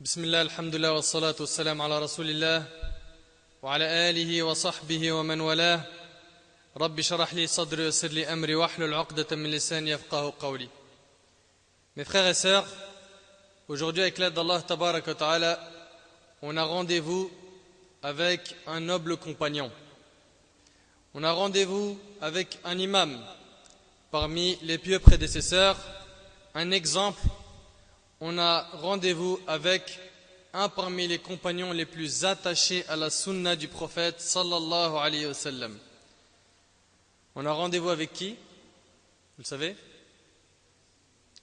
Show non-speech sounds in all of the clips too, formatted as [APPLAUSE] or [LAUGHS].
بسم الله الحمد لله والصلاة والسلام على رسول الله وعلى آله وصحبه ومن والاه رب شرح لي صدري ويسر لي أمري واحلل عقدة من لساني يفقه قولي Mes frères et sœurs, aujourd'hui avec l'aide d'Allah Tabarak wa Ta'ala, on a rendez-vous avec un noble compagnon. On a rendez-vous avec un imam parmi les pieux prédécesseurs, un exemple on a rendez-vous avec un parmi les compagnons les plus attachés à la sunna du prophète sallallahu alayhi wa sallam. On a rendez-vous avec qui? Vous le savez?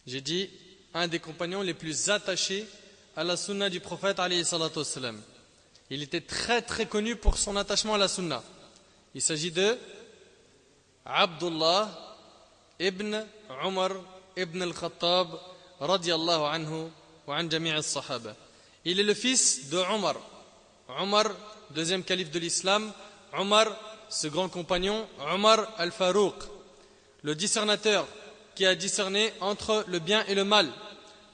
J'ai dit un des compagnons les plus attachés à la sunna du prophète alayhi salatu wa sallam. Il était très très connu pour son attachement à la sunna. Il s'agit de Abdullah ibn Umar ibn al-Khattab radiallahu anhu wa an jami'. Il est le fils de Omar. Omar, deuxième calife de l'islam. Omar, ce grand compagnon. Omar al-Farouq, le discernateur qui a discerné entre le bien et le mal.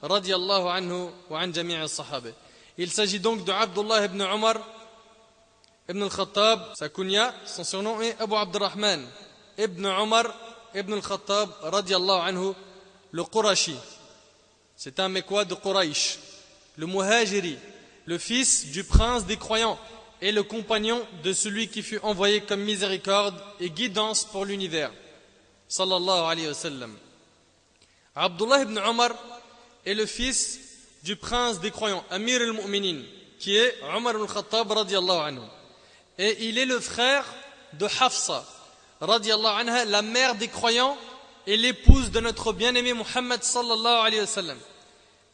Radiallahu anhu wa an jami'. Il s'agit donc de Abdullah ibn Omar ibn al-Khattab. Sa kunya, son surnom est Abu Abdurrahman ibn Omar ibn al-Khattab radiallahu anhu, le Qurashi. C'est un Mekwa de Quraysh, le Muhajiri, le fils du prince des croyants et le compagnon de celui qui fut envoyé comme miséricorde et guidance pour l'univers. Sallallahu alayhi wa sallam. Abdullah ibn Omar est le fils du prince des croyants, Amir al-Mu'minin, qui est Omar al-Khattab radiallahu anhu. Et il est le frère de Hafsa, radiallahu anha, la mère des croyants et l'épouse de notre bien-aimé Muhammad sallallahu alayhi wa sallam.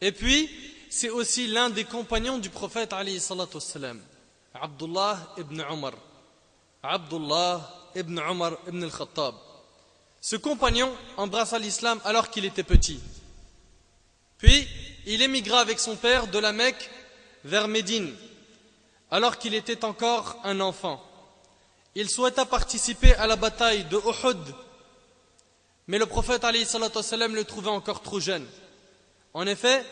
Et puis, c'est aussi l'un des compagnons du prophète Abdullah ibn Umar. Abdullah ibn Umar ibn al-Khattab. Ce compagnon embrassa l'islam alors qu'il était petit. Puis, il émigra avec son père de la Mecque vers Médine, alors qu'il était encore un enfant. Il souhaita participer à la bataille de Uhud mais le prophète sallam, le trouvait encore trop jeune. En effet,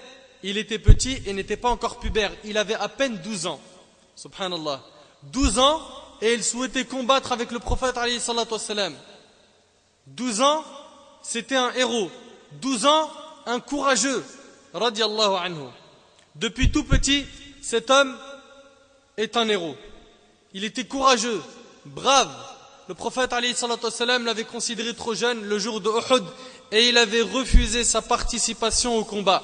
il était petit et n'était pas encore pubère. Il avait à peine 12 ans. Subhanallah. 12 ans et il souhaitait combattre avec le prophète sallam. 12 ans, c'était un héros. 12 ans, un courageux. Radiallahu anhu. Depuis tout petit, cet homme est un héros. Il était courageux, brave, le prophète l'avait considéré trop jeune le jour de Uhud et il avait refusé sa participation au combat.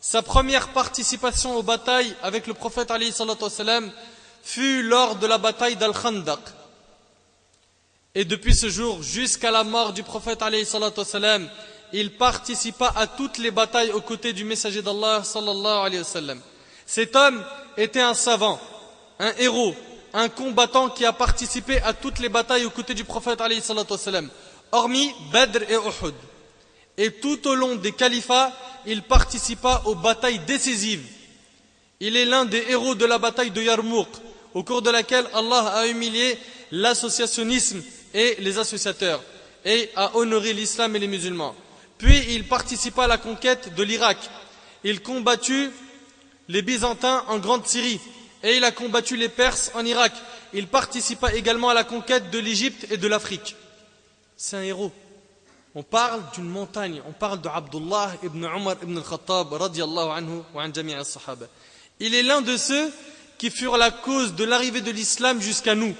Sa première participation aux batailles avec le prophète fut lors de la bataille d'Al-Khandaq. Et depuis ce jour, jusqu'à la mort du prophète il participa à toutes les batailles aux côtés du messager d'Allah Cet homme était un savant, un héros, un combattant qui a participé à toutes les batailles aux côtés du prophète hormis Badr et Uhud. Et tout au long des califats, il participa aux batailles décisives. Il est l'un des héros de la bataille de Yarmouk, au cours de laquelle Allah a humilié l'associationnisme et les associateurs, et a honoré l'islam et les musulmans. Puis il participa à la conquête de l'Irak. Il combattit les Byzantins en Grande Syrie et il a combattu les Perses en Irak. Il participa également à la conquête de l'Égypte et de l'Afrique. C'est un héros. On parle d'une montagne, on parle de Abdullah ibn Umar ibn al-Khattab anhu wa an sahaba. Il est l'un de ceux qui furent la cause de l'arrivée de l'islam jusqu'à nous.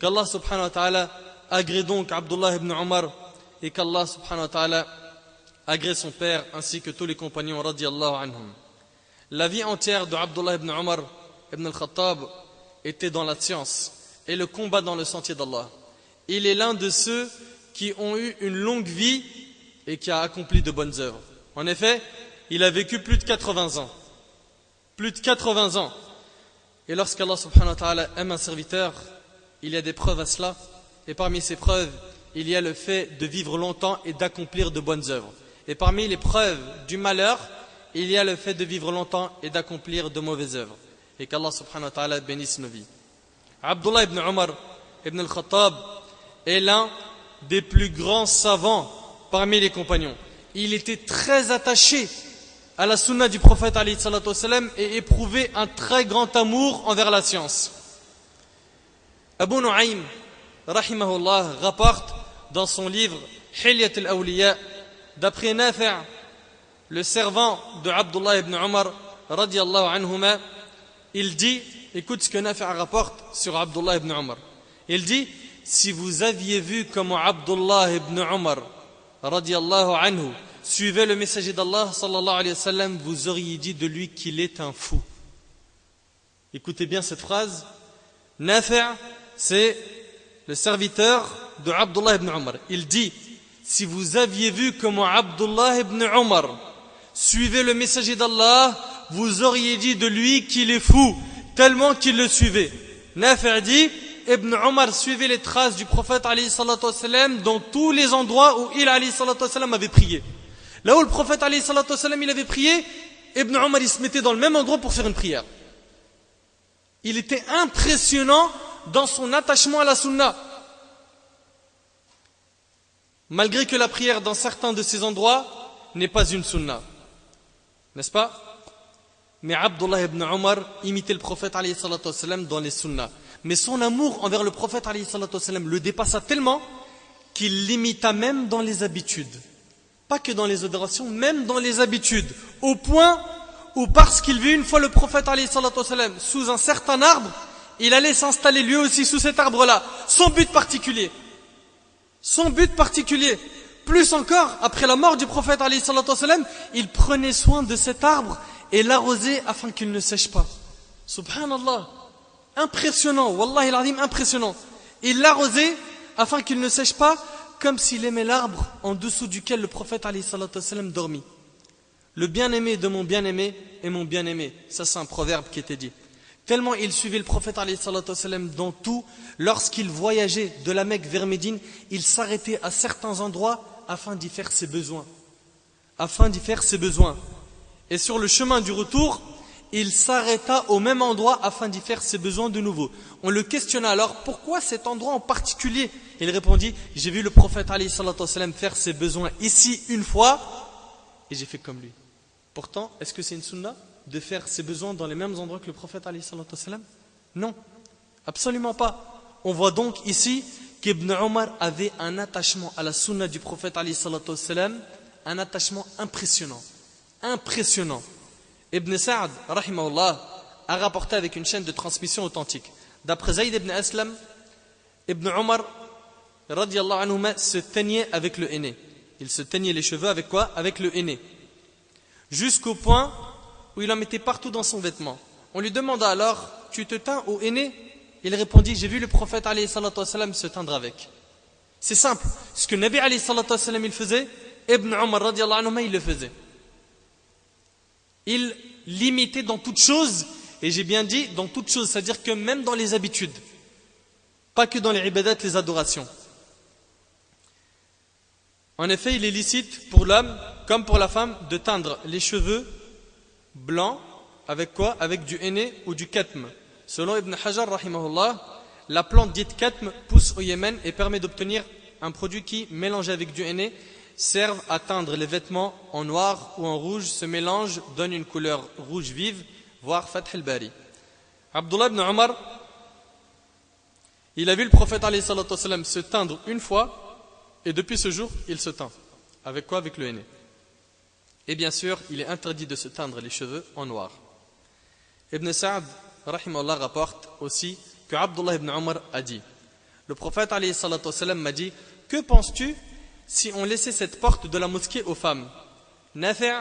Qu'Allah subhanahu wa ta'ala agrée donc Abdullah ibn Umar et qu'Allah subhanahu wa ta'ala agrée son père ainsi que tous les compagnons anhum. La vie entière de ibn Umar Ibn al-Khattab était dans la science et le combat dans le sentier d'Allah. Il est l'un de ceux qui ont eu une longue vie et qui a accompli de bonnes œuvres. En effet, il a vécu plus de 80 ans. Plus de 80 ans. Et lorsqu'Allah subhanahu wa ta'ala aime un serviteur, il y a des preuves à cela. Et parmi ces preuves, il y a le fait de vivre longtemps et d'accomplir de bonnes œuvres. Et parmi les preuves du malheur, il y a le fait de vivre longtemps et d'accomplir de mauvaises œuvres et qu'Allah subhanahu wa ta'ala bénisse nos vies. Abdullah ibn Omar ibn al-Khattab est l'un des plus grands savants parmi les compagnons. Il était très attaché à la sunna du prophète et éprouvé un très grand amour envers la science. Abu Nu'aym, rahimahullah, rapporte dans son livre Hilyat al-Awliya, d'après Nafi' le servant de Abdullah ibn Omar, radiallahu anhuma, il dit, écoute ce que Nafi' rapporte sur Abdullah ibn Omar. Il dit, si vous aviez vu comment Abdullah ibn Omar, radiallahu anhu, suivait le messager d'Allah, sallallahu alayhi wa sallam, vous auriez dit de lui qu'il est un fou. Écoutez bien cette phrase. Nafi' c'est le serviteur de Abdullah ibn Omar. Il dit, si vous aviez vu comment Abdullah ibn Omar suivait le messager d'Allah, vous auriez dit de lui qu'il est fou, tellement qu'il le suivait. Nafi' dit, Ibn Omar suivait les traces du prophète dans tous les endroits où il avait prié. Là où le prophète il avait prié, Ibn Omar se mettait dans le même endroit pour faire une prière. Il était impressionnant dans son attachement à la sunna. Malgré que la prière dans certains de ces endroits n'est pas une sunna. N'est-ce pas? Mais Abdullah ibn Omar imitait le prophète dans les sunnas. Mais son amour envers le prophète le dépassa tellement qu'il l'imita même dans les habitudes. Pas que dans les adorations, même dans les habitudes. Au point où parce qu'il vit une fois le prophète sous un certain arbre, il allait s'installer lui aussi sous cet arbre-là. Son but particulier. Son but particulier. Plus encore, après la mort du prophète il prenait soin de cet arbre et l'arrosait afin qu'il ne sèche pas. Subhanallah. Impressionnant. Wallah il impressionnant. Il l'arrosait afin qu'il ne sèche pas comme s'il aimait l'arbre en dessous duquel le prophète dormit. Le bien-aimé de mon bien-aimé est mon bien-aimé. Ça c'est un proverbe qui était dit. Tellement il suivait le prophète dans tout, lorsqu'il voyageait de la Mecque vers Médine, il s'arrêtait à certains endroits afin d'y faire ses besoins. Afin d'y faire ses besoins. Et sur le chemin du retour, il s'arrêta au même endroit afin d'y faire ses besoins de nouveau. On le questionna alors, pourquoi cet endroit en particulier? Il répondit, j'ai vu le prophète faire ses besoins ici une fois, et j'ai fait comme lui. Pourtant, est-ce que c'est une sunna de faire ses besoins dans les mêmes endroits que le prophète Non, absolument pas. On voit donc ici qu'Ibn Omar avait un attachement à la sunna du prophète un attachement impressionnant. Impressionnant. Ibn Sa'ad, a rapporté avec une chaîne de transmission authentique. D'après Zayd ibn Aslam, Ibn Omar, se teignait avec le aîné. Il se teignait les cheveux avec quoi? Avec le aîné. Jusqu'au point où il en mettait partout dans son vêtement. On lui demanda alors, tu te teins au aîné? Il répondit, j'ai vu le prophète se teindre avec. C'est simple. Ce que Nabi il faisait, Ibn Omar il le faisait. Il l'imitait dans toutes choses, et j'ai bien dit dans toutes choses, c'est-à-dire que même dans les habitudes, pas que dans les ibadat, les adorations. En effet, il est licite pour l'homme comme pour la femme de teindre les cheveux blanc avec quoi? Avec du henné ou du katm. Selon Ibn Hajar, la plante dite katm pousse au Yémen et permet d'obtenir un produit qui, mélangé avec du henné, serve à teindre les vêtements en noir ou en rouge. Ce mélange donne une couleur rouge vive, voire Fath al-Bari. Abdullah ibn Omar, il a vu le prophète se teindre une fois et depuis ce jour, il se teint. Avec quoi? Avec le henné. Et bien sûr, il est interdit de se teindre les cheveux en noir. Ibn Sa'd rapporte aussi que Abdullah ibn Omar a dit Le prophète m'a dit Que penses-tu si on laissait cette porte de la mosquée aux femmes Nafi'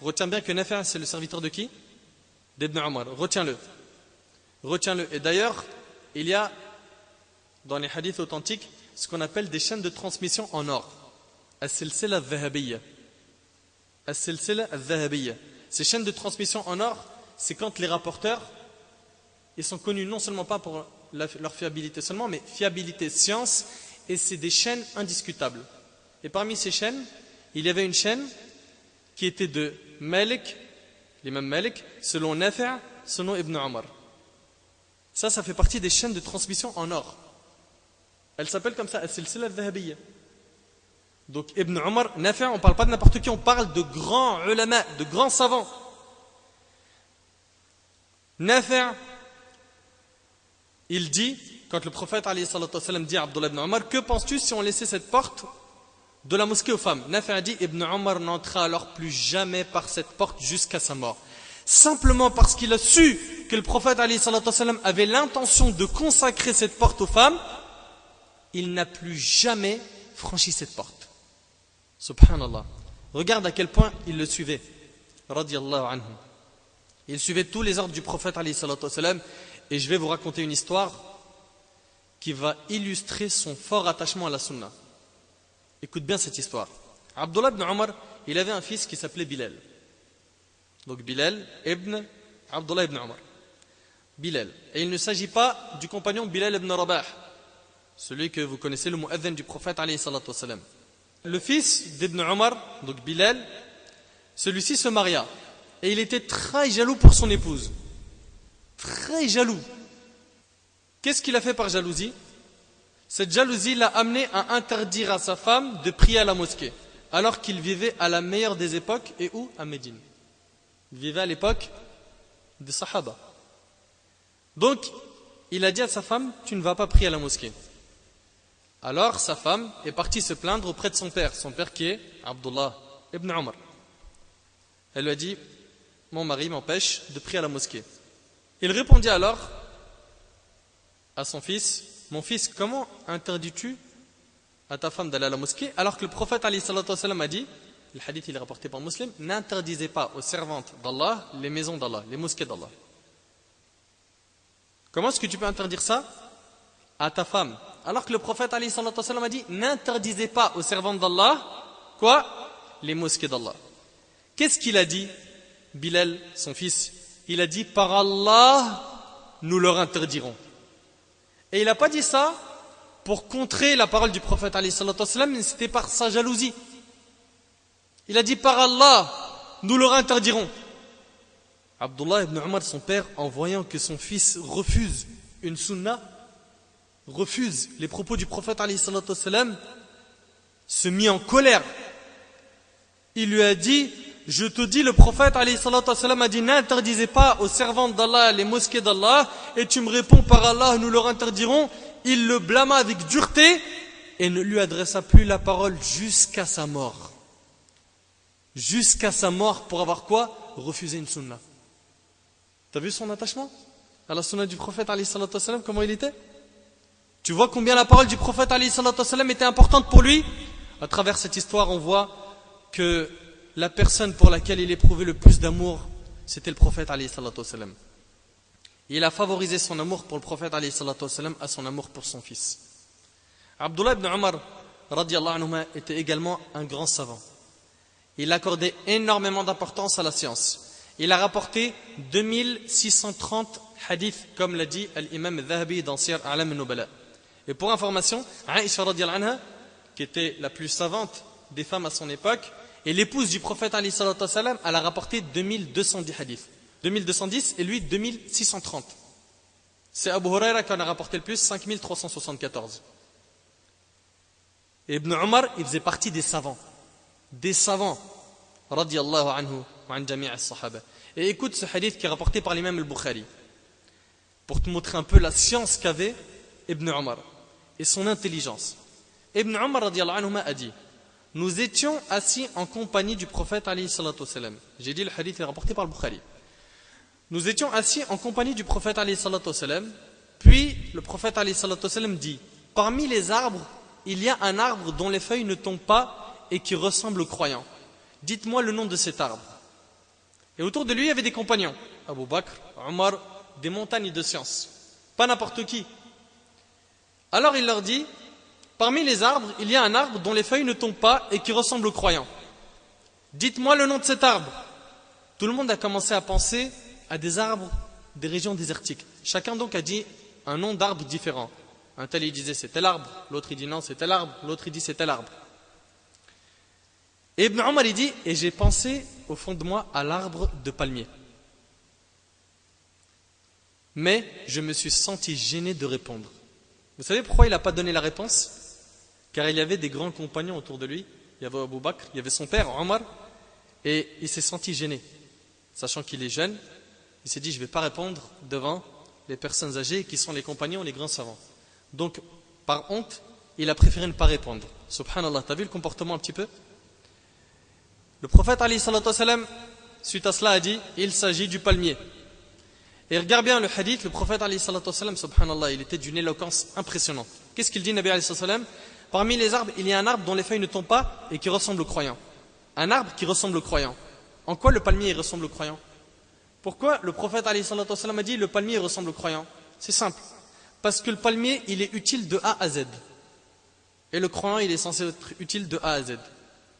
retiens bien que Nafi' c'est le serviteur de qui? D'Ibn Omar. Retiens-le. Retiens-le. Et d'ailleurs, il y a dans les hadiths authentiques ce qu'on appelle des chaînes de transmission en or. As-silsila ces chaînes de transmission en or, c'est quand les rapporteurs, ils sont connus non seulement pas pour leur fiabilité seulement, mais fiabilité science, et c'est des chaînes indiscutables. Et parmi ces chaînes, il y avait une chaîne qui était de Malik, l'imam Malik, selon Nafi', selon Ibn Omar. Ça, ça fait partie des chaînes de transmission en or. Elle s'appelle comme ça, al Donc Ibn Omar, Nafi', on ne parle pas de n'importe qui, on parle de grands ulama, de grands savants. Nafi', il dit, quand le prophète dit à Abdullah ibn Omar, que penses-tu si on laissait cette porte de la mosquée aux femmes Nafi' dit, Ibn Omar n'entra alors plus jamais par cette porte jusqu'à sa mort. Simplement parce qu'il a su que le prophète avait l'intention de consacrer cette porte aux femmes, il n'a plus jamais franchi cette porte. Subhanallah. Regarde à quel point il le suivait. anhu. Il suivait tous les ordres du prophète et je vais vous raconter une histoire qui va illustrer son fort attachement à la sunna. Écoute bien cette histoire. Abdullah ibn Omar, il avait un fils qui s'appelait Bilal. Donc Bilal ibn Abdullah ibn Omar. Bilal. Et il ne s'agit pas du compagnon Bilal ibn Rabah, celui que vous connaissez, le mu'adhin du prophète le fils d'Ibn Omar, donc Bilal, celui-ci se maria. Et il était très jaloux pour son épouse. Très jaloux. Qu'est-ce qu'il a fait par jalousie? Cette jalousie l'a amené à interdire à sa femme de prier à la mosquée, alors qu'il vivait à la meilleure des époques, et où À Médine. Il vivait à l'époque des Sahaba. Donc, il a dit à sa femme, tu ne vas pas prier à la mosquée. Alors sa femme est partie se plaindre auprès de son père, son père qui est Abdullah ibn Omar. Elle lui a dit Mon mari m'empêche de prier à la mosquée. Il répondit alors à son fils Mon fils, comment interdis-tu à ta femme d'aller à la mosquée alors que le prophète a dit le hadith il est rapporté par Muslim n'interdisez pas aux servantes d'Allah les maisons d'Allah, les mosquées d'Allah. Comment est-ce que tu peux interdire ça à ta femme alors que le prophète a dit n'interdisez pas aux servantes d'Allah quoi les mosquées d'Allah. Qu'est-ce qu'il a dit Bilal son fils? Il a dit par Allah nous leur interdirons et il n'a pas dit ça pour contrer la parole du prophète mais c'était par sa jalousie il a dit par Allah nous leur interdirons Abdullah ibn Omar son père en voyant que son fils refuse une sunnah refuse les propos du prophète se mit en colère. Il lui a dit, je te dis, le prophète a dit, n'interdisez pas aux servantes d'Allah les mosquées d'Allah, et tu me réponds par Allah, nous leur interdirons. Il le blâma avec dureté et ne lui adressa plus la parole jusqu'à sa mort. Jusqu'à sa mort pour avoir quoi? Refuser une sunna. T'as vu son attachement à la sunna du prophète comment il était? Tu vois combien la parole du prophète était importante pour lui? À travers cette histoire, on voit que la personne pour laquelle il éprouvait le plus d'amour, c'était le prophète Il a favorisé son amour pour le prophète à son amour pour son fils. Abdullah ibn Omar était également un grand savant. Il accordait énormément d'importance à la science. Il a rapporté 2630 hadiths, comme l'a dit l'imam Zahabi dans Sir Alam al-Nubala. Et pour information, Aïcha anha, qui était la plus savante des femmes à son époque, et l'épouse du prophète elle a rapporté 2210 hadiths. 2210 et lui 2630. C'est Abu Huraira qui en a rapporté le plus, 5374. Et Ibn Omar, il faisait partie des savants. Des savants. Radiallahu anhu an sahaba Et écoute ce hadith qui est rapporté par l'imam al-Bukhari. Pour te montrer un peu la science qu'avait Ibn Omar et son intelligence. Ibn Omar a dit Nous étions assis en compagnie du prophète. J'ai dit le hadith est rapporté par le Bukhari. Nous étions assis en compagnie du prophète. Puis le prophète dit Parmi les arbres, il y a un arbre dont les feuilles ne tombent pas et qui ressemble aux croyants. Dites-moi le nom de cet arbre. Et autour de lui, il y avait des compagnons Abu Bakr, Omar, des montagnes de science. Pas n'importe qui, alors il leur dit, parmi les arbres, il y a un arbre dont les feuilles ne tombent pas et qui ressemble aux croyants. Dites-moi le nom de cet arbre. Tout le monde a commencé à penser à des arbres des régions désertiques. Chacun donc a dit un nom d'arbre différent. Un tel il disait c'est tel arbre, l'autre il dit non c'est tel arbre, l'autre il dit c'est tel arbre. Et Ibn Omar dit et j'ai pensé au fond de moi à l'arbre de palmier. Mais je me suis senti gêné de répondre. Vous savez pourquoi il n'a pas donné la réponse? Car il y avait des grands compagnons autour de lui il y avait Abu Bakr, il y avait son père, Omar, et il s'est senti gêné. Sachant qu'il est jeune, il s'est dit, je ne vais pas répondre devant les personnes âgées qui sont les compagnons, les grands savants. Donc, par honte, il a préféré ne pas répondre. Subhanallah, t'as vu le comportement un petit peu? Le prophète, salam, suite à cela, a dit, il s'agit du palmier. Et regarde bien le hadith, le prophète, salam, subhanallah, il était d'une éloquence impressionnante. Qu'est-ce qu'il dit, Nabi salam Parmi les arbres, il y a un arbre dont les feuilles ne tombent pas et qui ressemble au croyant. Un arbre qui ressemble au croyant. En quoi le palmier ressemble au croyant? Pourquoi le prophète a dit le palmier ressemble au croyant? C'est simple. Parce que le palmier, il est utile de A à Z. Et le croyant, il est censé être utile de A à Z.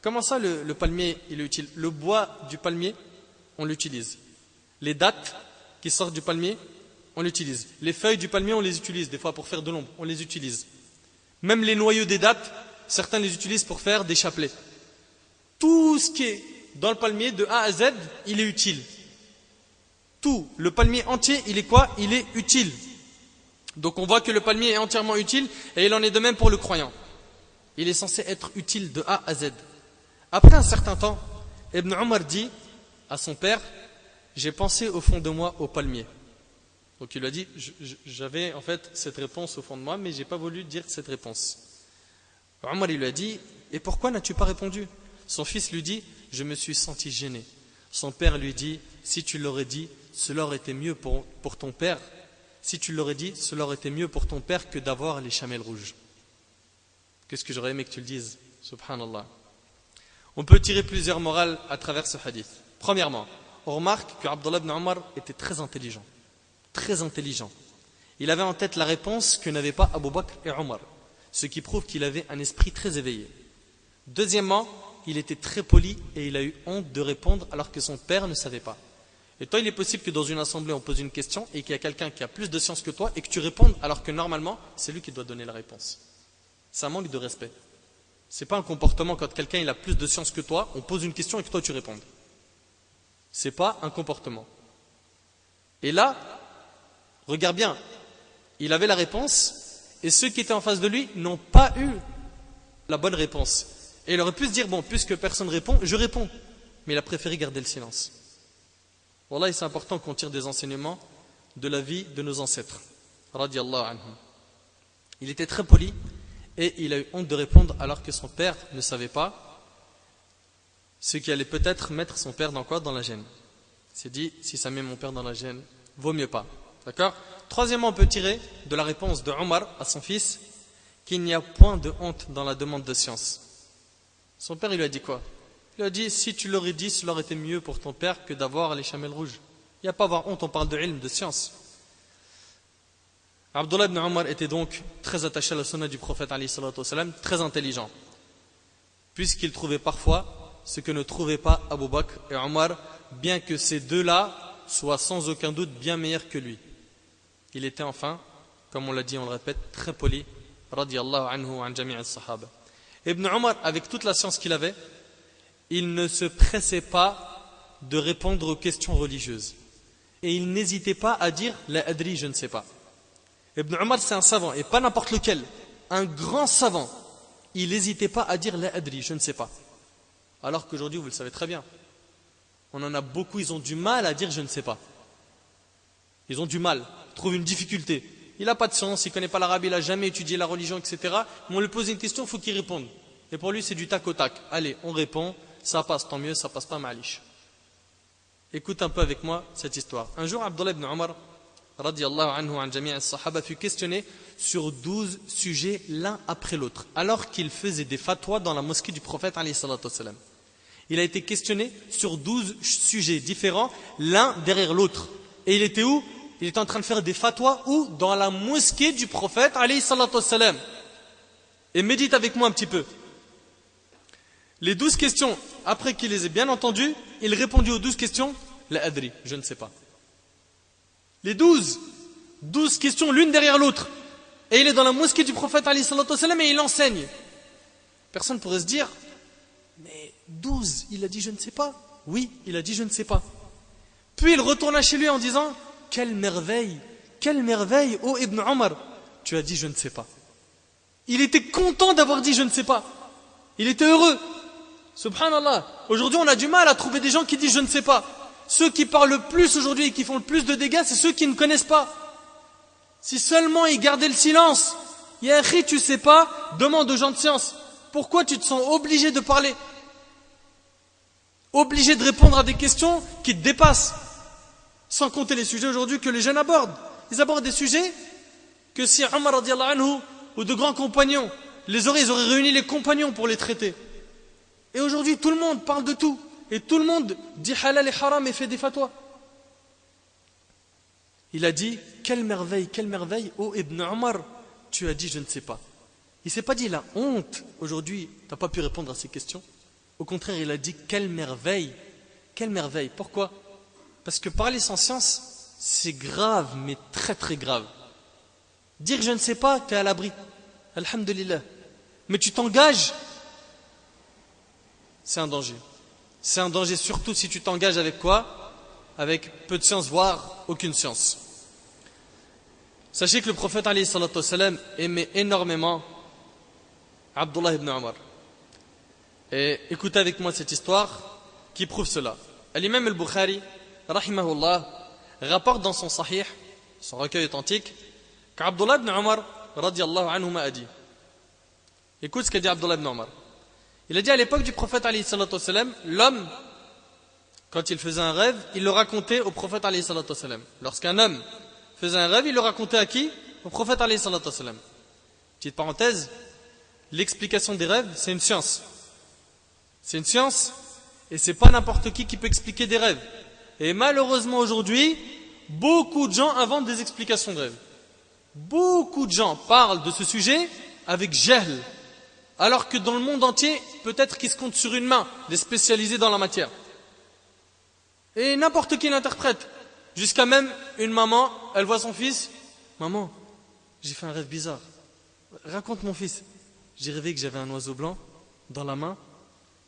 Comment ça, le, le palmier, il est utile? Le bois du palmier, on l'utilise. Les dattes qui sortent du palmier, on l'utilise. Les feuilles du palmier, on les utilise des fois pour faire de l'ombre, on les utilise. Même les noyaux des dattes, certains les utilisent pour faire des chapelets. Tout ce qui est dans le palmier, de A à Z, il est utile. Tout, le palmier entier, il est quoi? Il est utile. Donc on voit que le palmier est entièrement utile et il en est de même pour le croyant. Il est censé être utile de A à Z. Après un certain temps, Ibn Omar dit à son père J'ai pensé au fond de moi au palmier. Donc il lui a dit J'avais en fait cette réponse au fond de moi, mais je n'ai pas voulu dire cette réponse. Omar lui a dit Et pourquoi n'as-tu pas répondu? Son fils lui dit Je me suis senti gêné. Son père lui dit Si tu l'aurais dit, cela aurait été mieux pour, pour ton père si tu l'aurais dit, cela aurait été mieux pour ton père que d'avoir les chamelles rouges. Qu'est-ce que j'aurais aimé que tu le dises? Subhanallah. On peut tirer plusieurs morales à travers ce hadith. Premièrement, on remarque que Abdullah ibn Omar était très intelligent. Très intelligent. Il avait en tête la réponse que n'avaient pas Abu Bakr et Omar, ce qui prouve qu'il avait un esprit très éveillé. Deuxièmement, il était très poli et il a eu honte de répondre alors que son père ne savait pas. Et toi, il est possible que dans une assemblée, on pose une question et qu'il y a quelqu'un qui a plus de science que toi et que tu répondes alors que normalement, c'est lui qui doit donner la réponse. Ça manque de respect. C'est pas un comportement quand quelqu'un a plus de science que toi, on pose une question et que toi tu réponds. C'est pas un comportement. Et là, regarde bien, il avait la réponse et ceux qui étaient en face de lui n'ont pas eu la bonne réponse. Et il aurait pu se dire, bon, puisque personne répond, je réponds. Mais il a préféré garder le silence. Voilà, c'est important qu'on tire des enseignements de la vie de nos ancêtres. Il était très poli et il a eu honte de répondre alors que son père ne savait pas, ce qui allait peut-être mettre son père dans quoi? Dans la gêne. Il s'est dit, si ça met mon père dans la gêne, vaut mieux pas. D'accord? Troisièmement, on peut tirer de la réponse de Omar à son fils qu'il n'y a point de honte dans la demande de science. Son père, il lui a dit quoi? Il a dit, si tu l'aurais dit, cela aurait été mieux pour ton père que d'avoir les chamelles rouges. Il n'y a pas à avoir honte, on parle de ilm, de science. Abdullah ibn Omar était donc très attaché à la sunna du prophète, très intelligent, puisqu'il trouvait parfois ce que ne trouvait pas Abu Bakr et Omar, bien que ces deux-là soient sans aucun doute bien meilleurs que lui. Il était enfin, comme on l'a dit, on le répète, très poli, anhu an sahaba Ibn Omar, avec toute la science qu'il avait, il ne se pressait pas de répondre aux questions religieuses. Et il n'hésitait pas à dire la adri, je ne sais pas. Ibn Omar, c'est un savant, et pas n'importe lequel. Un grand savant. Il n'hésitait pas à dire la adri, je ne sais pas. Alors qu'aujourd'hui, vous le savez très bien. On en a beaucoup, ils ont du mal à dire je ne sais pas. Ils ont du mal, ils trouvent une difficulté. Il n'a pas de sens, il ne connaît pas l'arabe, il n'a jamais étudié la religion, etc. Mais on lui pose une question, il faut qu'il réponde. Et pour lui, c'est du tac au tac. Allez, on répond, ça passe, tant mieux, ça passe pas malish. Écoute un peu avec moi cette histoire. Un jour, Abdullah ibn Omar, anhu an sahaba fut questionné sur douze sujets l'un après l'autre, alors qu'il faisait des fatwas dans la mosquée du prophète Il a été questionné sur douze sujets différents, l'un derrière l'autre. Et il était où? Il était en train de faire des fatwas où Dans la mosquée du prophète Et médite avec moi un petit peu. Les douze questions, après qu'il les ait bien entendues, il répondit aux douze questions, la adri, je ne sais pas. Les douze, douze questions l'une derrière l'autre. Et il est dans la mosquée du prophète et il enseigne. Personne ne pourrait se dire, mais douze, il a dit je ne sais pas. Oui, il a dit je ne sais pas. Puis il retourna chez lui en disant, quelle merveille, quelle merveille, ô Ibn Omar, tu as dit je ne sais pas. Il était content d'avoir dit je ne sais pas. Il était heureux. Subhanallah. Aujourd'hui, on a du mal à trouver des gens qui disent je ne sais pas. Ceux qui parlent le plus aujourd'hui et qui font le plus de dégâts, c'est ceux qui ne connaissent pas. Si seulement ils gardaient le silence. Yahri, tu sais pas, demande aux gens de science. Pourquoi tu te sens obligé de parler? Obligé de répondre à des questions qui te dépassent. Sans compter les sujets aujourd'hui que les jeunes abordent. Ils abordent des sujets que si Omar anhu ou de grands compagnons les auraient, ils auraient réuni les compagnons pour les traiter. Et aujourd'hui, tout le monde parle de tout. Et tout le monde dit halal et haram et fait des fatwas. Il a dit Quelle merveille, quelle merveille, ô Ibn Omar, tu as dit je ne sais pas. Il s'est pas dit la honte, aujourd'hui, tu n'as pas pu répondre à ces questions. Au contraire, il a dit Quelle merveille, quelle merveille. Pourquoi? Parce que parler sans science, c'est grave, mais très très grave. Dire je ne sais pas, tu es à l'abri. Alhamdulillah. Mais tu t'engages, c'est un danger. C'est un danger surtout si tu t'engages avec quoi? Avec peu de science, voire aucune science. Sachez que le prophète aimait énormément Abdullah ibn Omar. Et écoutez avec moi cette histoire qui prouve cela. L'imam al-Bukhari, rahimahullah, rapporte dans son sahih, son recueil authentique, qu'Abdullah ibn Omar, radiallahu anhu, a dit. Écoute ce qu'a dit Abdullah ibn Omar. Il a dit à l'époque du prophète l'homme, quand il faisait un rêve, il le racontait au prophète Lorsqu'un homme faisait un rêve, il le racontait à qui? Au prophète Petite parenthèse, l'explication des rêves, c'est une science. C'est une science et c'est pas n'importe qui qui peut expliquer des rêves. Et malheureusement aujourd'hui, beaucoup de gens inventent des explications de rêves. Beaucoup de gens parlent de ce sujet avec gel, alors que dans le monde entier, peut-être qu'ils se comptent sur une main des spécialisés dans la matière. Et n'importe qui l'interprète. Jusqu'à même une maman, elle voit son fils. Maman, j'ai fait un rêve bizarre. Raconte mon fils. J'ai rêvé que j'avais un oiseau blanc dans la main,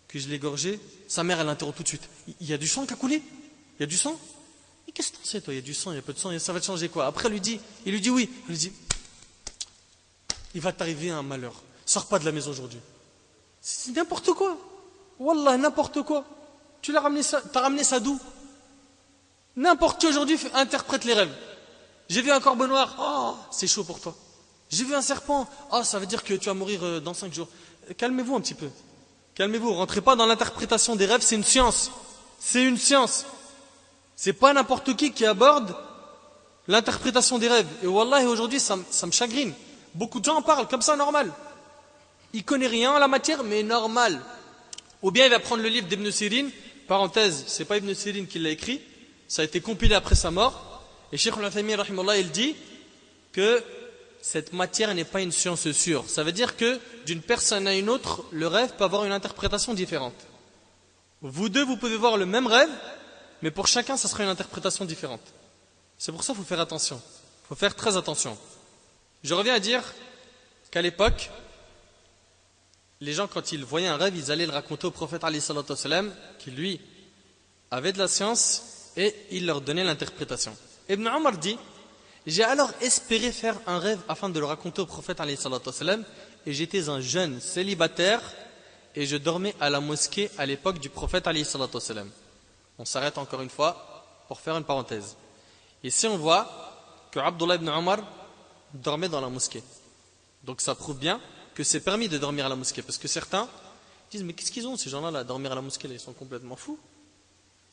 que je l'ai gorgé. Sa mère, elle l'interrompt tout de suite. Il y a du sang qui a coulé? Il y a du sang? Et qu'est-ce que tu sais, toi? Il y a du sang, il y a peu de sang, ça va te changer quoi Après, lui dit, il lui dit oui. Elle lui dit, il va t'arriver un malheur. Sors pas de la maison aujourd'hui. C'est n'importe quoi. Wallah, n'importe quoi. Tu l'as ramené ça, t'as ramené ça d'où? N'importe qui aujourd'hui interprète les rêves. J'ai vu un corbeau noir, oh, c'est chaud pour toi. J'ai vu un serpent, oh, ça veut dire que tu vas mourir euh, dans cinq jours. Calmez-vous un petit peu. Calmez-vous, rentrez pas dans l'interprétation des rêves, c'est une science. C'est une science. C'est pas n'importe qui qui aborde l'interprétation des rêves. Et wallah, aujourd'hui, ça, me chagrine. Beaucoup de gens en parlent comme ça, normal. Il connaît rien en la matière, mais normal. Ou bien il va prendre le livre d'Ibn Sirin, parenthèse, c'est pas Ibn Sirin qui l'a écrit, ça a été compilé après sa mort, et Sheikh al il dit que cette matière n'est pas une science sûre. Ça veut dire que d'une personne à une autre, le rêve peut avoir une interprétation différente. Vous deux, vous pouvez voir le même rêve, mais pour chacun, ça sera une interprétation différente. C'est pour ça qu'il faut faire attention. Il faut faire très attention. Je reviens à dire qu'à l'époque, les gens, quand ils voyaient un rêve, ils allaient le raconter au prophète qui lui avait de la science et il leur donnait l'interprétation. Ibn Omar dit J'ai alors espéré faire un rêve afin de le raconter au prophète et j'étais un jeune célibataire et je dormais à la mosquée à l'époque du prophète. On s'arrête encore une fois pour faire une parenthèse. Ici, on voit que Abdullah ibn Omar dormait dans la mosquée. Donc ça prouve bien que c'est permis de dormir à la mosquée. Parce que certains disent, mais qu'est-ce qu'ils ont ces gens-là, là, dormir à la mosquée? Ils sont complètement fous.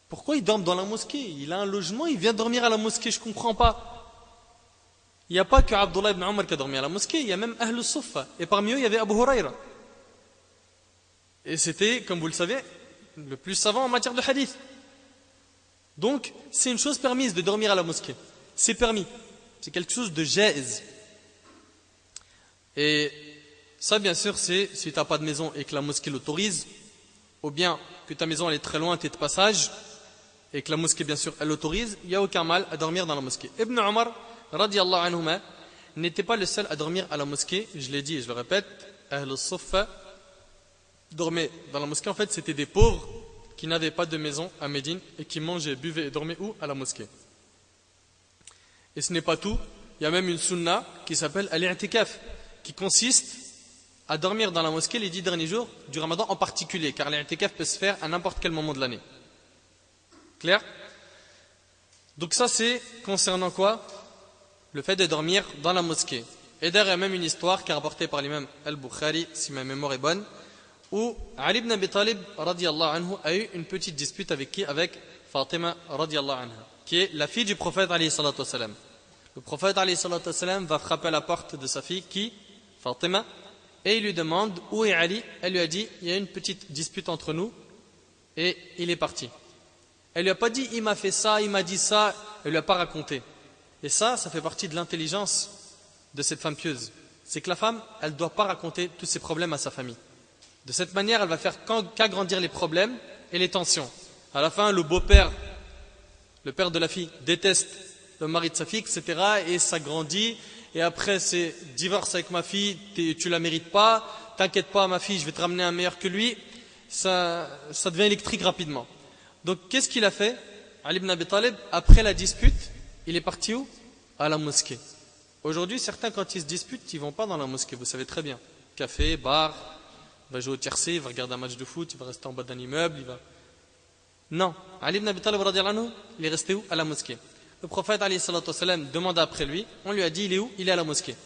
Pourquoi ils dorment dans la mosquée? Il a un logement, il vient dormir à la mosquée, je ne comprends pas. Il n'y a pas que Abdullah ibn Omar qui a dormi à la mosquée, il y a même Ahl Sufa. Et parmi eux, il y avait Abu Huraira. Et c'était, comme vous le savez, le plus savant en matière de hadith. Donc, c'est une chose permise de dormir à la mosquée. C'est permis. C'est quelque chose de jaiz. Et ça, bien sûr, c'est si tu n'as pas de maison et que la mosquée l'autorise, ou bien que ta maison elle est très loin, tu es de passage, et que la mosquée, bien sûr, elle l'autorise, il n'y a aucun mal à dormir dans la mosquée. Ibn Omar, radiallahu anhuma, n'était pas le seul à dormir à la mosquée, je l'ai dit et je le répète, Ahl dormait dans la mosquée. En fait, c'était des pauvres qui n'avaient pas de maison à Médine et qui mangeaient, buvaient et dormaient où? À la mosquée. Et ce n'est pas tout, il y a même une sunna qui s'appelle al-i'tikaf, qui consiste à dormir dans la mosquée les dix derniers jours du ramadan en particulier, car l'intikaf peut se faire à n'importe quel moment de l'année. Clair? Donc ça c'est concernant quoi? Le fait de dormir dans la mosquée. Et a même une histoire qui est rapportée par l'imam Al-Bukhari, si ma mémoire est bonne, où Ali ibn Abi Talib anhu, a eu une petite dispute avec qui? Avec Fatima anha, qui est la fille du prophète alayhi Le prophète alayhi va frapper à la porte de sa fille qui? Fatima et il lui demande où est Ali. Elle lui a dit il y a une petite dispute entre nous et il est parti. Elle lui a pas dit il m'a fait ça, il m'a dit ça, elle lui a pas raconté. Et ça, ça fait partie de l'intelligence de cette femme pieuse. C'est que la femme, elle ne doit pas raconter tous ses problèmes à sa famille. De cette manière, elle va faire qu'agrandir les problèmes et les tensions. À la fin, le beau-père, le père de la fille, déteste le mari de sa fille, etc. Et ça grandit et après c'est divorce avec ma fille, tu la mérites pas, t'inquiète pas ma fille, je vais te ramener un meilleur que lui, ça, devient électrique rapidement. Donc qu'est-ce qu'il a fait? Ali ibn Abi Talib, après la dispute, il est parti où? À la mosquée. Aujourd'hui, certains quand ils se disputent, ils vont pas dans la mosquée, vous savez très bien. Café, bar, il va jouer au tiercé, il va regarder un match de foot, il va rester en bas d'un immeuble, il va... Non, Ali ibn Abi Talib, il est resté où À la mosquée le prophète والسلام, demanda après lui, on lui a dit il est où Il est à la mosquée.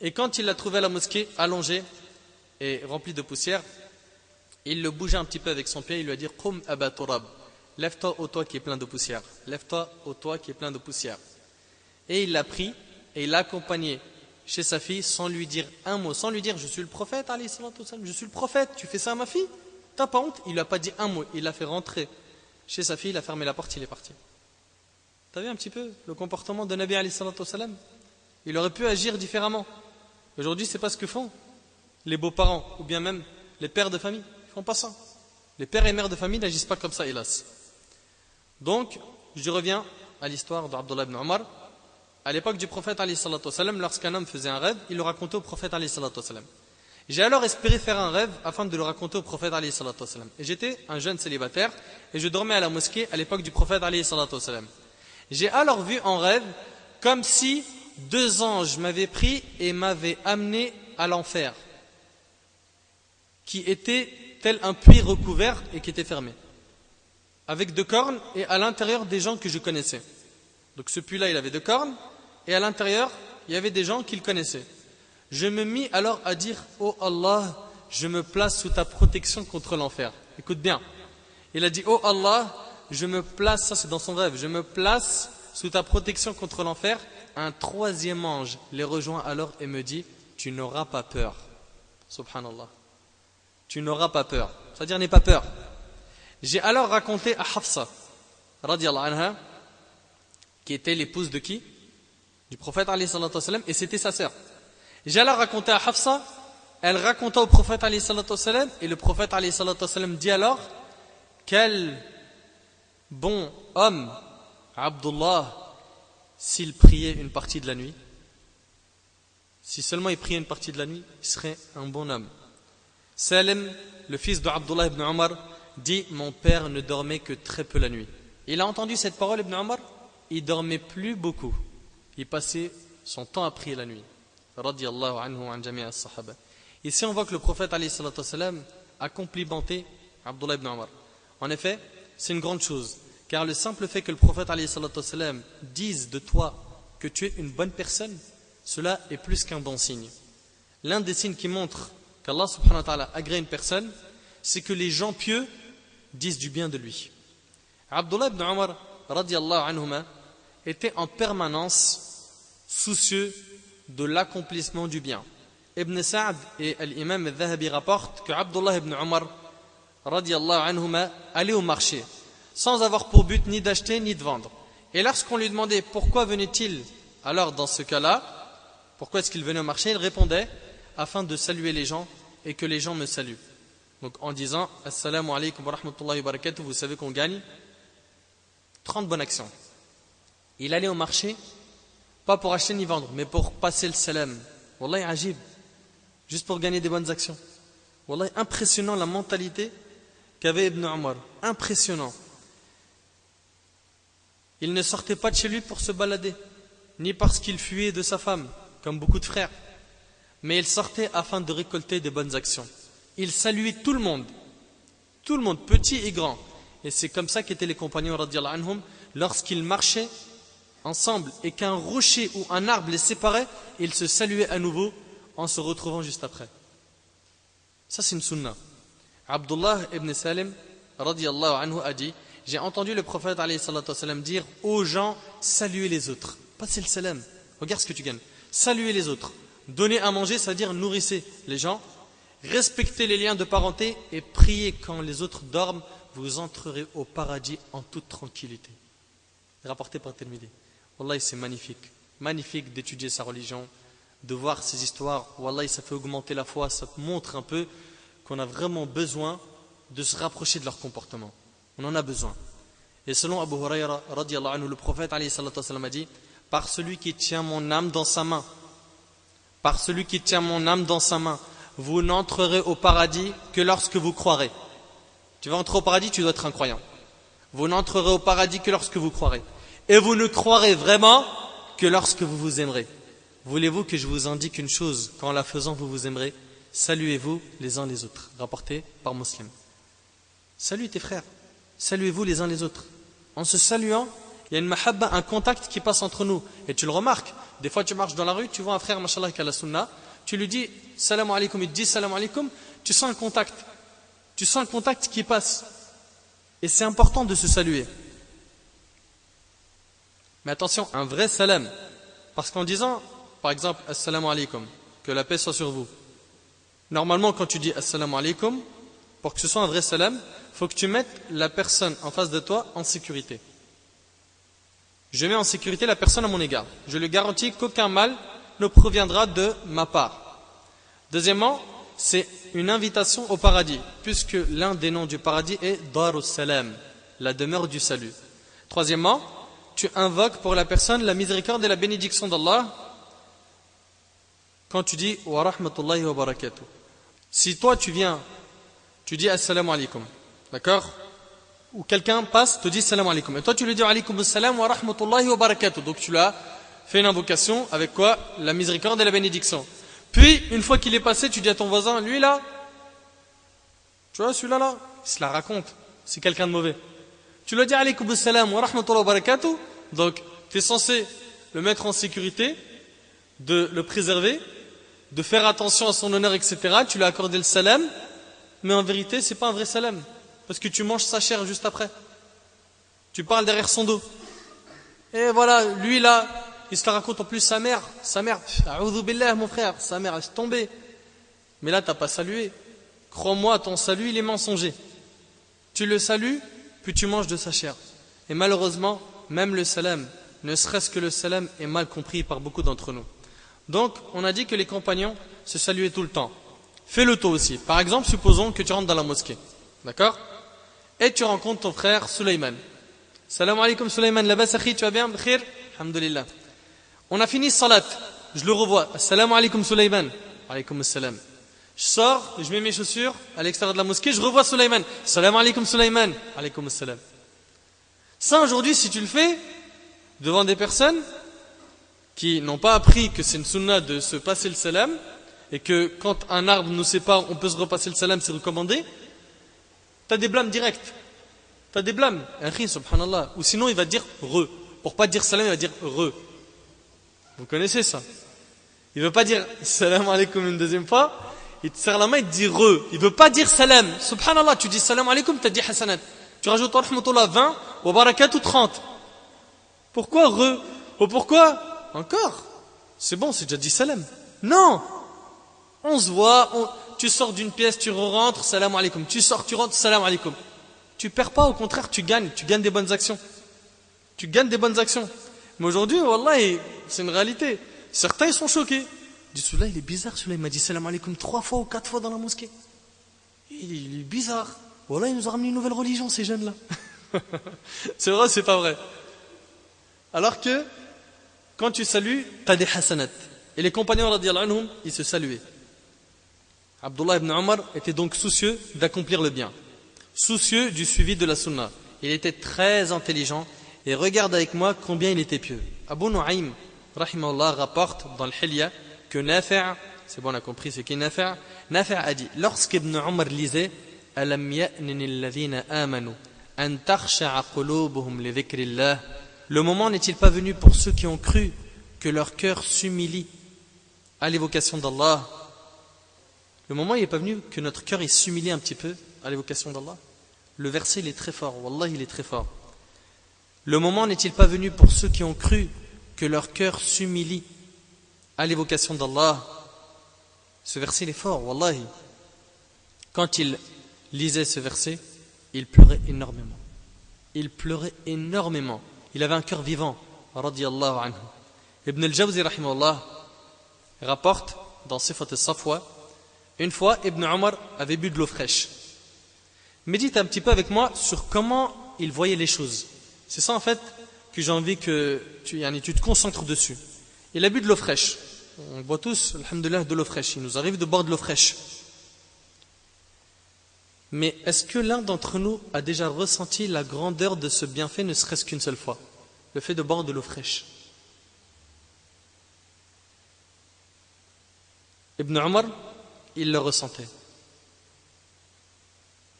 Et quand il l'a trouvé à la mosquée, allongé et rempli de poussière, il le bougea un petit peu avec son pied, il lui a dit Qum abaturab, lève-toi au toit qui est plein de poussière, lève-toi au toit qui est plein de poussière. Et il l'a pris et il l'a accompagné chez sa fille sans lui dire un mot, sans lui dire je suis le prophète, je suis le prophète, tu fais ça à ma fille? T'as pas honte? Il lui a pas dit un mot, il l'a fait rentrer chez sa fille, il a fermé la porte, il est parti. T'as vu un petit peu le comportement de Nabi salam Il aurait pu agir différemment. Aujourd'hui, c'est pas ce que font les beaux-parents ou bien même les pères de famille. Ils font pas ça. Les pères et mères de famille n'agissent pas comme ça, hélas. Donc, je reviens à l'histoire d'Abdullah ibn Omar. À l'époque du prophète lorsqu'un homme faisait un rêve, il le racontait au prophète. J'ai alors espéré faire un rêve afin de le raconter au prophète. Et j'étais un jeune célibataire et je dormais à la mosquée à l'époque du prophète. J'ai alors vu en rêve comme si deux anges m'avaient pris et m'avaient amené à l'enfer, qui était tel un puits recouvert et qui était fermé, avec deux cornes et à l'intérieur des gens que je connaissais. Donc ce puits-là, il avait deux cornes et à l'intérieur, il y avait des gens qu'il connaissait. Je me mis alors à dire Oh Allah, je me place sous ta protection contre l'enfer. Écoute bien. Il a dit Oh Allah, je me place, ça c'est dans son rêve, je me place sous ta protection contre l'enfer. Un troisième ange les rejoint alors et me dit Tu n'auras pas peur. Subhanallah. Tu n'auras pas peur. C'est-à-dire n'aie pas peur. J'ai alors raconté à Hafsa, anha, qui était l'épouse de qui? Du prophète et c'était sa sœur. Alors raconté à Hafsa, elle raconta au prophète et le prophète dit alors quelle bon homme, Abdullah, s'il priait une partie de la nuit Si seulement il priait une partie de la nuit, il serait un bon homme. Salim, le fils d'Abdullah ibn Omar, dit Mon père ne dormait que très peu la nuit. Il a entendu cette parole, ibn Omar Il dormait plus beaucoup. Il passait son temps à prier la nuit. Ici, on voit que le prophète a complimenté Abdullah ibn Omar. En effet, c'est une grande chose. Car le simple fait que le prophète dise de toi que tu es une bonne personne, cela est plus qu'un bon signe. L'un des signes qui montre qu'Allah subhanahu wa ta'ala agrée une personne, c'est que les gens pieux disent du bien de lui. Abdullah ibn Omar anhuma, était en permanence soucieux de l'accomplissement du bien. Ibn Sa'd et l'imam al-Dhahabi rapportent que Abdullah ibn Omar anhuma, allait au marché sans avoir pour but ni d'acheter ni de vendre. Et lorsqu'on lui demandait pourquoi venait-il alors dans ce cas-là, pourquoi est-ce qu'il venait au marché, il répondait afin de saluer les gens et que les gens me saluent. Donc en disant Assalamu alaikum wa rahmatullahi wa barakatuh, vous savez qu'on gagne 30 bonnes actions. Il allait au marché, pas pour acheter ni vendre, mais pour passer le salam. Wallahi ajib, juste pour gagner des bonnes actions. Wallahi impressionnant la mentalité qu'avait Ibn Omar. Impressionnant. Il ne sortait pas de chez lui pour se balader, ni parce qu'il fuyait de sa femme, comme beaucoup de frères, mais il sortait afin de récolter des bonnes actions. Il saluait tout le monde, tout le monde, petit et grand. Et c'est comme ça qu'étaient les compagnons anhum, lorsqu'ils marchaient ensemble et qu'un rocher ou un arbre les séparait, ils se saluaient à nouveau en se retrouvant juste après. Ça c'est une sunna. Abdullah ibn Salim anhu a dit J'ai entendu le prophète dire aux gens saluez les autres. Passez le salam. Regarde ce que tu gagnes. Saluez les autres. Donner à manger, c'est-à-dire nourrissez les gens. Respectez les liens de parenté et priez quand les autres dorment. Vous entrerez au paradis en toute tranquillité. Rapporté par Tirmidhi. Wallah, c'est magnifique. Magnifique d'étudier sa religion, de voir ces histoires. Wallah, ça fait augmenter la foi, ça montre un peu qu'on a vraiment besoin de se rapprocher de leur comportement. On en a besoin. Et selon Abu Huraira, le prophète a dit Par celui qui tient mon âme dans sa main, par celui qui tient mon âme dans sa main, vous n'entrerez au paradis que lorsque vous croirez. Tu vas entrer au paradis, tu dois être un croyant. Vous n'entrerez au paradis que lorsque vous croirez. Et vous ne croirez vraiment que lorsque vous vous aimerez. Voulez-vous que je vous indique une chose Qu'en la faisant, vous vous aimerez? Saluez-vous les uns les autres. Rapporté par Muslim. Salut tes frères. Saluez-vous les uns les autres. En se saluant, il y a une mahabba, un contact qui passe entre nous. Et tu le remarques. Des fois, tu marches dans la rue, tu vois un frère, mashallah, qui a la sunna. Tu lui dis salam alaikum, il te dit salam alaikum. Tu sens un contact. Tu sens un contact qui passe. Et c'est important de se saluer. Mais attention, un vrai salam. Parce qu'en disant, par exemple, assalamu alaikum, que la paix soit sur vous. Normalement, quand tu dis assalamu alaikum, pour que ce soit un vrai salam, faut que tu mettes la personne en face de toi en sécurité. Je mets en sécurité la personne à mon égard. Je lui garantis qu'aucun mal ne proviendra de ma part. Deuxièmement, c'est une invitation au paradis, puisque l'un des noms du paradis est Darus Salam, la demeure du salut. Troisièmement, tu invoques pour la personne la miséricorde et la bénédiction d'Allah quand tu dis wa rahmatullahi wa barakatuh. Si toi tu viens, tu dis assalamu alaikum, d'accord? Ou quelqu'un passe, te dit assalamu alaikum. Et toi tu lui dis alaikum assalam wa rahmatullahi wa barakatuh. Donc tu l'as fait une invocation avec quoi? La miséricorde et la bénédiction. Puis, une fois qu'il est passé, tu dis à ton voisin, lui là, tu vois celui-là là, il se la raconte, c'est quelqu'un de mauvais. Tu lui dis alaykoum salam wa rahmatullahi wa barakatuh. Donc, tu es censé le mettre en sécurité, de le préserver, de faire attention à son honneur, etc. Tu lui as accordé le salam, mais en vérité, c'est pas un vrai salam. Parce que tu manges sa chair juste après. Tu parles derrière son dos. Et voilà, lui là, il se la raconte en plus sa mère. Sa mère, billah, mon frère, sa mère, elle est tombée. Mais là, tu n'as pas salué. Crois-moi, ton salut, il est mensonger. Tu le salues, puis tu manges de sa chair. Et malheureusement, même le salam, ne serait-ce que le salam, est mal compris par beaucoup d'entre nous. Donc, on a dit que les compagnons se saluaient tout le temps. Fais le taux aussi. Par exemple, supposons que tu rentres dans la mosquée. D'accord? Et tu rencontres ton frère Sulaiman. Salam alaikum Sulaiman, la tu vas bien? Alhamdulillah. On a fini salat. Je le revois. Salam alaikum. Alaikum salam. Je sors, je mets mes chaussures à l'extérieur de la mosquée, je revois Sulaiman. Salam alaikum Sulaiman. Alaikum salam. Ça, aujourd'hui, si tu le fais devant des personnes qui n'ont pas appris que c'est une sunna de se passer le salam, et que quand un arbre nous sépare, on peut se repasser le salam, c'est recommandé, tu as des blâmes directs. Tu as des blâmes. Subhanallah. Ou sinon, il va dire re. Pour pas dire salam, il va dire re. Vous connaissez ça Il veut pas dire salam alaikum une deuxième fois, il te serre la main, il te dit re. Il veut pas dire salam. Subhanallah, tu dis salam alaikum, tu as dit hasanat. Tu rajoutes rahmatullah 20, ou ou 30. Pourquoi re? Ou pourquoi? Encore C'est bon, c'est déjà dit salam. Non On se voit, tu sors d'une pièce, tu rentres, salam alaikum. Tu sors, tu rentres, salam alaikum. Tu perds pas, au contraire, tu gagnes. Tu gagnes des bonnes actions. Tu gagnes des bonnes actions. Mais aujourd'hui, Wallah, c'est une réalité. Certains, ils sont choqués. Disent, celui-là, il est bizarre, celui-là, il m'a dit salam alaikum trois fois ou quatre fois dans la mosquée. Il est bizarre. Voilà, il nous a ramené une nouvelle religion, ces jeunes-là. [LAUGHS] c'est vrai, c'est pas vrai? Alors que, quand tu salues, tu as des hasanat. Et les compagnons, anhum, ils se saluaient. Abdullah ibn Omar était donc soucieux d'accomplir le bien. Soucieux du suivi de la sunna. Il était très intelligent et regarde avec moi combien il était pieux. Abu Nu'aym, rapporte dans le Hilya que Nafi' c'est bon, on a compris ce qu'est Nafi'. Nafi' a dit, lorsqu'Ibn Omar lisait, Alam. Le moment n'est-il pas venu pour ceux qui ont cru que leur cœur s'humilie à l'évocation d'Allah? Le moment n'est pas venu que notre cœur s'humilie un petit peu à l'évocation d'Allah? Le verset il est très fort, Wallah il est très fort. Le moment n'est-il pas venu pour ceux qui ont cru que leur cœur s'humilie à l'évocation d'Allah Ce verset il est fort, Wallahi. Quand il lisait ce verset, il pleurait énormément. Il pleurait énormément. Il avait un cœur vivant, radiallahu anhu. Ibn al-Jawzi, rapporte dans Sifat al-Safwa, une fois, Ibn Omar avait bu de l'eau fraîche. Médite un petit peu avec moi sur comment il voyait les choses. C'est ça en fait que j'ai envie que tu, tu te concentres dessus. Il a bu de l'eau fraîche. On boit tous, alhamdoulilah, de l'eau fraîche. Il nous arrive de boire de l'eau fraîche. Mais est-ce que l'un d'entre nous a déjà ressenti la grandeur de ce bienfait, ne serait-ce qu'une seule fois? Le fait de boire de l'eau fraîche. Ibn Omar, il le ressentait.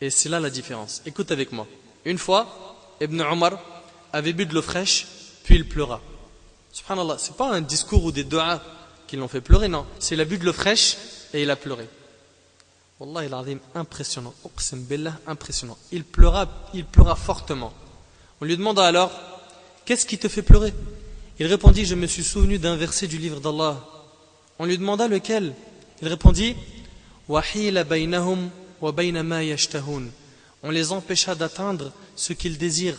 Et c'est là la différence. Écoute avec moi. Une fois, Ibn Omar avait bu de l'eau fraîche, puis il pleura. Subhanallah, c'est pas un discours ou des doigts qui l'ont fait pleurer, non. C'est il a bu de l'eau fraîche et il a pleuré. Wallah, il a impressionnant. impressionnant. Il pleura, il pleura fortement. On lui demanda alors, qu'est-ce qui te fait pleurer? Il répondit, je me suis souvenu d'un verset du livre d'Allah. On lui demanda lequel? Il répondit, on les empêcha d'atteindre ce qu'ils désirent,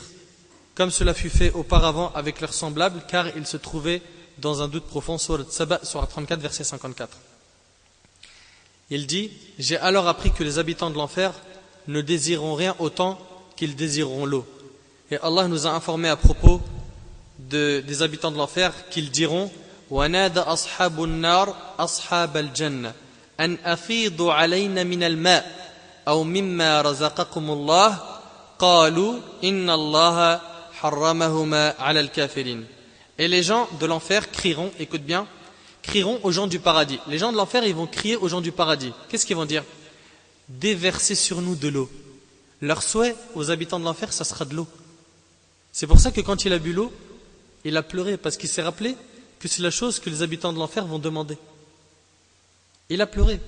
comme cela fut fait auparavant avec leurs semblables, car ils se trouvaient dans un doute profond sur 34, verset 54. Il dit J'ai alors appris que les habitants de l'enfer ne désireront rien autant qu'ils désireront l'eau. Et Allah nous a informé à propos des habitants de l'enfer qu'ils diront ونادى أصحاب النار أصحاب الجنة أن أفيضوا علينا من الماء أو مما رزقكم الله قالوا إن الله حرمهما على الكافرين et les gens de l'enfer crieront, écoute bien, crieront aux gens du paradis. Les gens de l'enfer, ils vont crier aux gens du paradis. Qu'est-ce qu'ils vont dire? Déverser sur nous de l'eau. Leur souhait aux habitants de l'enfer, ça sera de l'eau. C'est pour ça que quand il a bu l'eau, il a pleuré, parce qu'il s'est rappelé que c'est la chose que les habitants de l'enfer vont demander. Il a pleuré.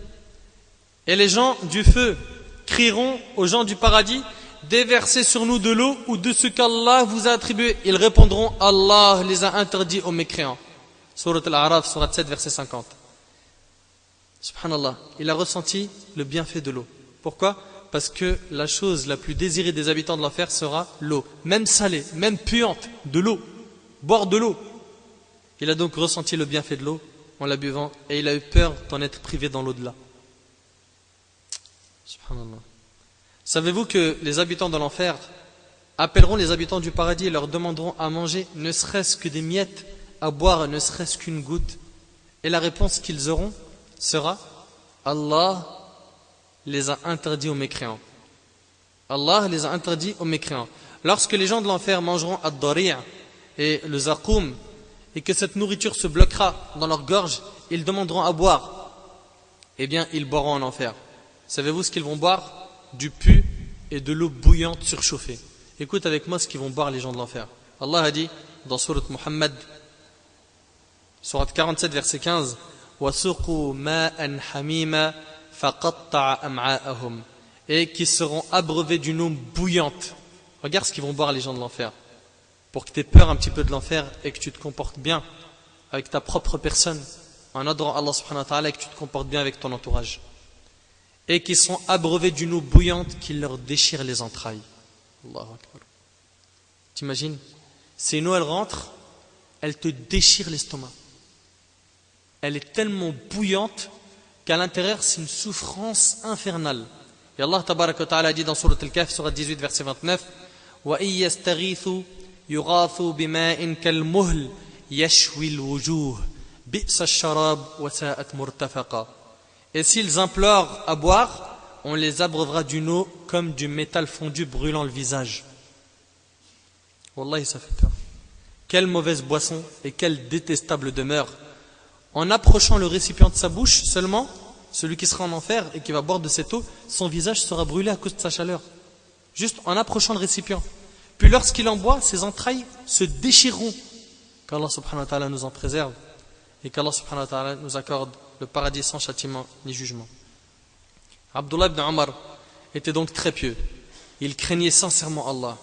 Et les gens du feu crieront aux gens du paradis Déversez sur nous de l'eau ou de ce qu'Allah vous a attribué. Ils répondront Allah les a interdits aux mécréants. Surat Al-A'raf, Surat 7, verset 50. Subhanallah, il a ressenti le bienfait de l'eau. Pourquoi? Parce que la chose la plus désirée des habitants de l'enfer sera l'eau. Même salée, même puante, de l'eau. Boire de l'eau. Il a donc ressenti le bienfait de l'eau en la buvant et il a eu peur d'en être privé dans l'au-delà. Subhanallah. Savez-vous que les habitants de l'enfer appelleront les habitants du paradis et leur demanderont à manger ne serait-ce que des miettes à boire ne serait-ce qu'une goutte? Et la réponse qu'ils auront sera Allah les a interdits aux mécréants. Allah les a interdits aux mécréants. Lorsque les gens de l'enfer mangeront ad et le zaqoum et que cette nourriture se bloquera dans leur gorge, ils demanderont à boire. Eh bien, ils boiront en enfer. Savez-vous ce qu'ils vont boire? Du pu et de l'eau bouillante surchauffée. Écoute avec moi ce qu'ils vont boire les gens de l'enfer. Allah a dit dans Surat Muhammad Surat 47, verset 15 et qui seront abreuvés d'une eau bouillante. Regarde ce qu'ils vont boire les gens de l'enfer. Pour que tu aies peur un petit peu de l'enfer et que tu te comportes bien avec ta propre personne, en adorant Allah subhanahu wa ta'ala et que tu te comportes bien avec ton entourage. Et qui seront abreuvés d'une eau bouillante qui leur déchire les entrailles. T'imagines? Ces eau, elle rentre, elle te déchire l'estomac. Elle est tellement bouillante qu'à l'intérieur c'est une souffrance infernale. Et Allah ta'ala dit dans Surat Al-Kahf, Surat 18, verset 29, Et s'ils implorent à boire, on les abreuvera d'une eau comme du métal fondu brûlant le visage. Wallahi, ça fait peur. Quelle mauvaise boisson et quelle détestable demeure en approchant le récipient de sa bouche seulement, celui qui sera en enfer et qui va boire de cette eau, son visage sera brûlé à cause de sa chaleur. Juste en approchant le récipient. Puis lorsqu'il en boit, ses entrailles se déchireront. Qu'Allah subhanahu wa ta'ala nous en préserve et qu'Allah subhanahu wa ta'ala nous accorde le paradis sans châtiment ni jugement. Abdullah ibn Omar était donc très pieux. Il craignait sincèrement Allah.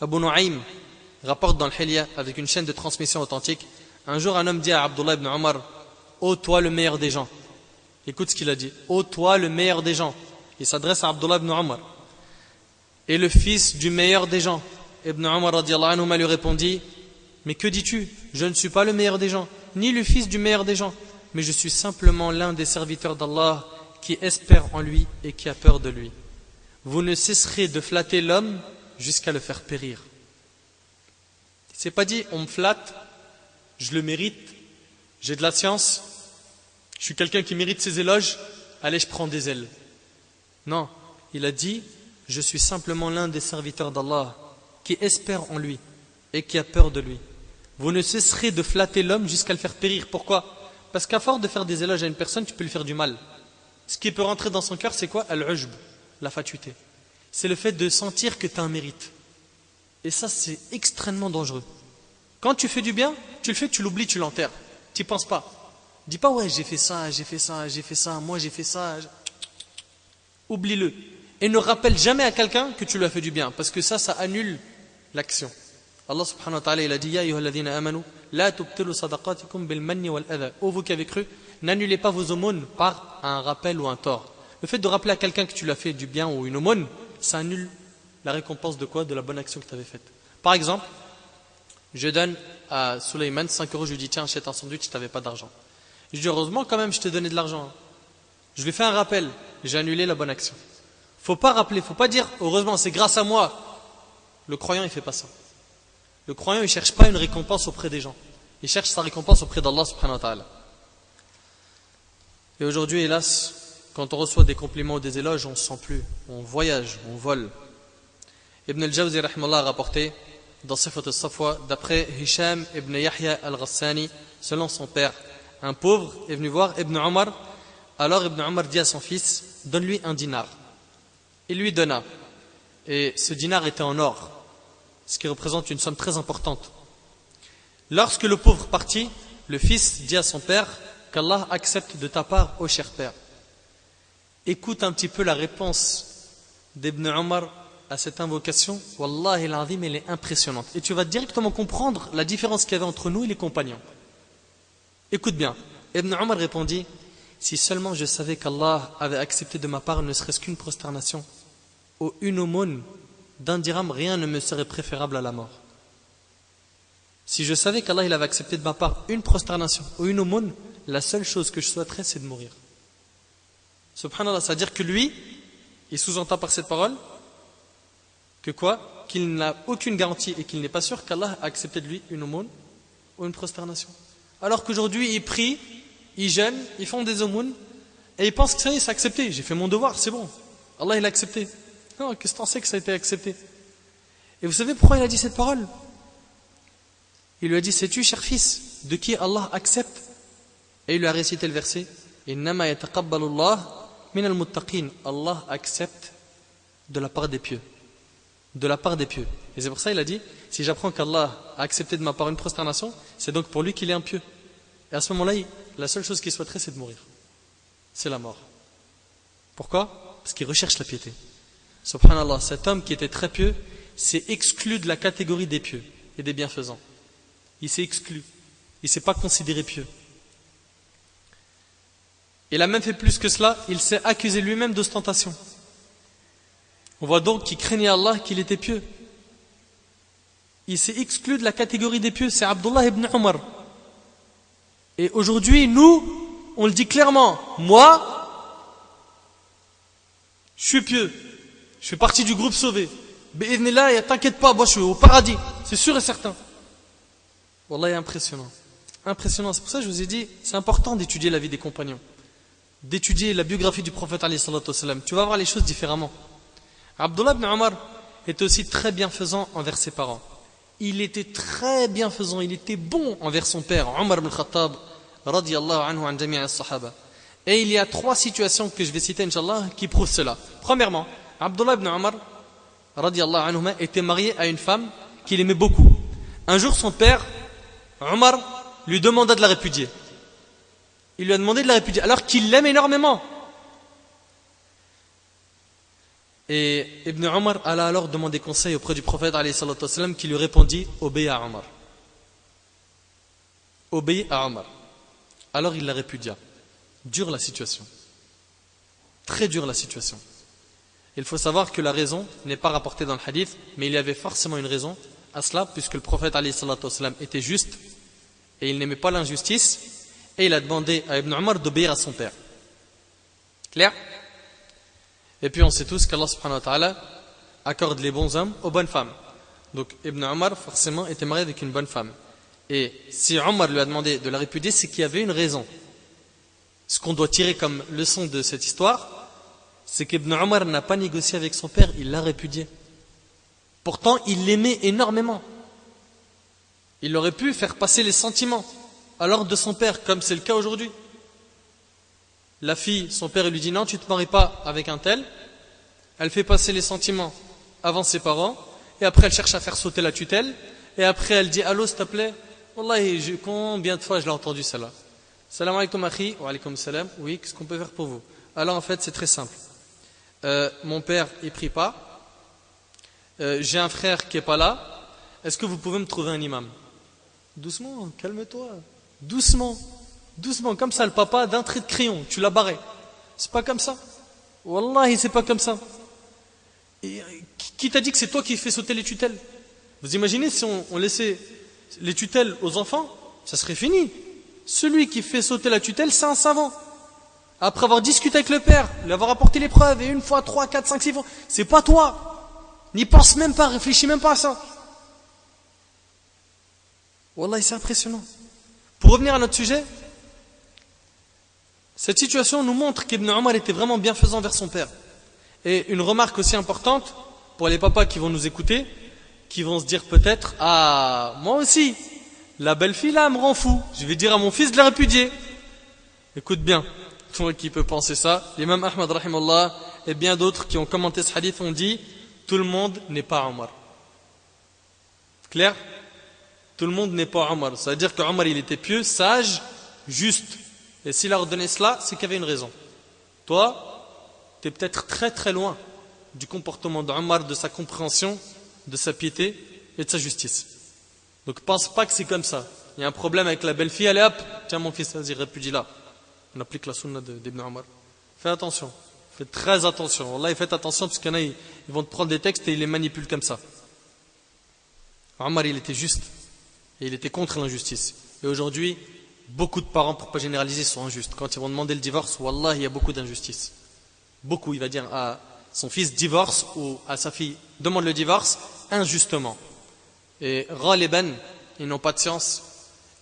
Abu Nu'aym rapporte dans le Hilya avec une chaîne de transmission authentique un jour un homme dit à Abdullah ibn Omar Ô toi le meilleur des gens Écoute ce qu'il a dit Ô toi le meilleur des gens Il s'adresse à Abdullah ibn Omar Et le fils du meilleur des gens Ibn Omar anhu lui répondit Mais que dis-tu? Je ne suis pas le meilleur des gens, ni le fils du meilleur des gens, mais je suis simplement l'un des serviteurs d'Allah qui espère en lui et qui a peur de lui. Vous ne cesserez de flatter l'homme jusqu'à le faire périr. C'est pas dit on me flatte, je le mérite, j'ai de la science, je suis quelqu'un qui mérite ses éloges, allez, je prends des ailes. Non, il a dit je suis simplement l'un des serviteurs d'Allah qui espère en lui et qui a peur de lui. Vous ne cesserez de flatter l'homme jusqu'à le faire périr. Pourquoi? Parce qu'à force de faire des éloges à une personne, tu peux lui faire du mal. Ce qui peut rentrer dans son cœur, c'est quoi? Al-ujb, la fatuité. C'est le fait de sentir que tu as un mérite. Et ça, c'est extrêmement dangereux. Quand tu fais du bien, tu le fais, tu l'oublies, tu l'enterres. Tu penses pas. Dis pas, ouais, j'ai fait ça, j'ai fait ça, j'ai fait ça, moi j'ai fait ça. Oublie-le. Et ne rappelle jamais à quelqu'un que tu lui as fait du bien, parce que ça, ça annule l'action. Allah subhanahu wa ta'ala, il a dit Ya amanu, la. Oh vous qui avez cru, n'annulez pas vos aumônes par un rappel ou un tort. Le fait de rappeler à quelqu'un que tu l'as fait du bien ou une aumône, ça annule la récompense de quoi? De la bonne action que tu avais faite. Par exemple, je donne à Suleiman 5 euros, je lui dis Tiens, achète un sandwich, tu n'avais pas d'argent. Je dis Heureusement, quand même, je t'ai donné de l'argent. Je lui fais un rappel, j'ai annulé la bonne action. Faut pas rappeler, faut pas dire Heureusement, c'est grâce à moi. Le croyant, il fait pas ça. Le croyant, il cherche pas une récompense auprès des gens. Il cherche sa récompense auprès d'Allah subhanahu wa ta'ala. Et aujourd'hui, hélas, quand on reçoit des compliments ou des éloges, on ne se sent plus. On voyage, on vole. Ibn al-Jawzi a rapporté dans Sifat al-Safwa, d'après Hisham ibn Yahya al-Ghassani, selon son père, un pauvre est venu voir Ibn Omar. Alors Ibn Omar dit à son fils, donne-lui un dinar. Il lui donna. Et ce dinar était en or, ce qui représente une somme très importante. Lorsque le pauvre partit, le fils dit à son père, qu'Allah accepte de ta part, ô cher père. Écoute un petit peu la réponse d'Ibn Omar à cette invocation. Wallah l'azim, elle est impressionnante. Et tu vas directement comprendre la différence qu'il y avait entre nous et les compagnons. Écoute bien. Ibn Omar répondit Si seulement je savais qu'Allah avait accepté de ma part ne serait-ce qu'une prosternation ou une aumône d'un dirham, rien ne me serait préférable à la mort. Si je savais qu'Allah il avait accepté de ma part une prosternation ou une aumône, la seule chose que je souhaiterais, c'est de mourir. Subhanallah, c'est-à-dire que lui, il sous-entend par cette parole que quoi? Qu'il n'a aucune garantie et qu'il n'est pas sûr qu'Allah a accepté de lui une aumône ou une prosternation. Alors qu'aujourd'hui, ils prient, ils jeûnent, ils font des aumônes et ils pensent que ça y est, c'est accepté. J'ai fait mon devoir, c'est bon. Allah, il a accepté. Non, qu'est-ce que tu sais que ça a été accepté? Et vous savez pourquoi il a dit cette parole? Il lui a dit Sais-tu, cher fils, de qui Allah accepte? Et il lui a récité le verset Allah accepte de la part des pieux. De la part des pieux. Et c'est pour ça qu'il a dit Si j'apprends qu'Allah a accepté de ma part une prosternation, c'est donc pour lui qu'il est un pieux. Et à ce moment-là, la seule chose qu'il souhaiterait, c'est de mourir. C'est la mort. Pourquoi? Parce qu'il recherche la piété. Subhanallah, cet homme qui était très pieux s'est exclu de la catégorie des pieux et des bienfaisants. Il s'est exclu. Il ne s'est pas considéré pieux. Il a même fait plus que cela, il s'est accusé lui-même d'ostentation. On voit donc qu'il craignait Allah, qu'il était pieux. Il s'est exclu de la catégorie des pieux, c'est Abdullah ibn Omar. Et aujourd'hui, nous, on le dit clairement, moi, je suis pieux. Je fais partie du groupe sauvé. là, t'inquiète pas, moi je suis au paradis. C'est sûr et certain. Wallah, impressionnant. Impressionnant. C'est pour ça que je vous ai dit, c'est important d'étudier la vie des compagnons. D'étudier la biographie du prophète Tu vas voir les choses différemment. Abdullah ibn Omar était aussi très bienfaisant envers ses parents. Il était très bienfaisant, il était bon envers son père, Omar ibn Khattab, radiallahu anhu an sahaba. Et il y a trois situations que je vais citer, Inch'Allah, qui prouvent cela. Premièrement, Abdullah ibn Omar, radiallahu anhu, était marié à une femme qu'il aimait beaucoup. Un jour, son père, Omar, lui demanda de la répudier. Il lui a demandé de la répudier, alors qu'il l'aime énormément. Et Ibn Omar alla alors demander conseil auprès du prophète qui lui répondit Obéis à Omar. Obéis à Omar. Alors il la répudia. Dure la situation. Très dure la situation. Il faut savoir que la raison n'est pas rapportée dans le hadith, mais il y avait forcément une raison à cela, puisque le prophète était juste et il n'aimait pas l'injustice, et il a demandé à Ibn Omar d'obéir à son père. Clair? Et puis on sait tous qu'Allah subhanahu wa ta'ala accorde les bons hommes aux bonnes femmes. Donc Ibn Omar forcément était marié avec une bonne femme. Et si Omar lui a demandé de la répudier, c'est qu'il y avait une raison. Ce qu'on doit tirer comme leçon de cette histoire, c'est qu'Ibn Omar n'a pas négocié avec son père, il l'a répudié. Pourtant, il l'aimait énormément. Il aurait pu faire passer les sentiments alors de son père, comme c'est le cas aujourd'hui la fille, son père lui dit non, tu ne te maries pas avec un tel. Elle fait passer les sentiments avant ses parents. Et après, elle cherche à faire sauter la tutelle. Et après, elle dit Allô, s'il te plaît. Wallahi, combien de fois je l'ai entendu celle-là? Salam alaikum akhi. Wa alaikum salam. Oui, qu'est-ce qu'on peut faire pour vous? Alors en fait, c'est très simple. Euh, mon père, il prie pas. Euh, j'ai un frère qui est pas là. Est-ce que vous pouvez me trouver un imam? Doucement, calme-toi. Doucement. Doucement, comme ça, le papa, d'un trait de crayon, tu l'as barré. C'est pas comme ça? Wallahi, c'est pas comme ça. Et, qui t'a dit que c'est toi qui fais sauter les tutelles? Vous imaginez si on, laissait les tutelles aux enfants? Ça serait fini. Celui qui fait sauter la tutelle, c'est un savant. Après avoir discuté avec le père, lui avoir apporté les preuves, et une fois, trois, quatre, cinq, six fois, c'est pas toi. N'y pense même pas, réfléchis même pas à ça. Wallah, c'est impressionnant. Pour revenir à notre sujet, cette situation nous montre qu'Ibn Omar était vraiment bienfaisant vers son père. Et une remarque aussi importante pour les papas qui vont nous écouter, qui vont se dire peut-être Ah, moi aussi, la belle fille là me rend fou, je vais dire à mon fils de la répudier. Écoute bien, toi qui peut penser ça, l'imam Ahmad rahimallah et bien d'autres qui ont commenté ce hadith ont dit Tout le monde n'est pas Omar. Clair? Tout le monde n'est pas Omar. Ça veut dire qu'Omar il était pieux, sage, juste. Et s'il a ordonné cela, c'est qu'il avait une raison. Toi, tu es peut-être très très loin du comportement d'Omar, de sa compréhension, de sa piété et de sa justice. Donc pense pas que c'est comme ça. Il y a un problème avec la belle-fille, allez hop, tiens mon fils, vas-y, répudie là. On applique la sunna d'Ibn Omar. Fais attention. Fais très attention. Là, faites attention parce qu'il y en a, ils vont te prendre des textes et ils les manipulent comme ça. Omar, il était juste. Et il était contre l'injustice. Et aujourd'hui, Beaucoup de parents, pour pas généraliser, sont injustes. Quand ils vont demander le divorce, Wallah, il y a beaucoup d'injustice. Beaucoup, il va dire à son fils divorce ou à sa fille demande le divorce injustement. Et ben, ils n'ont pas de science,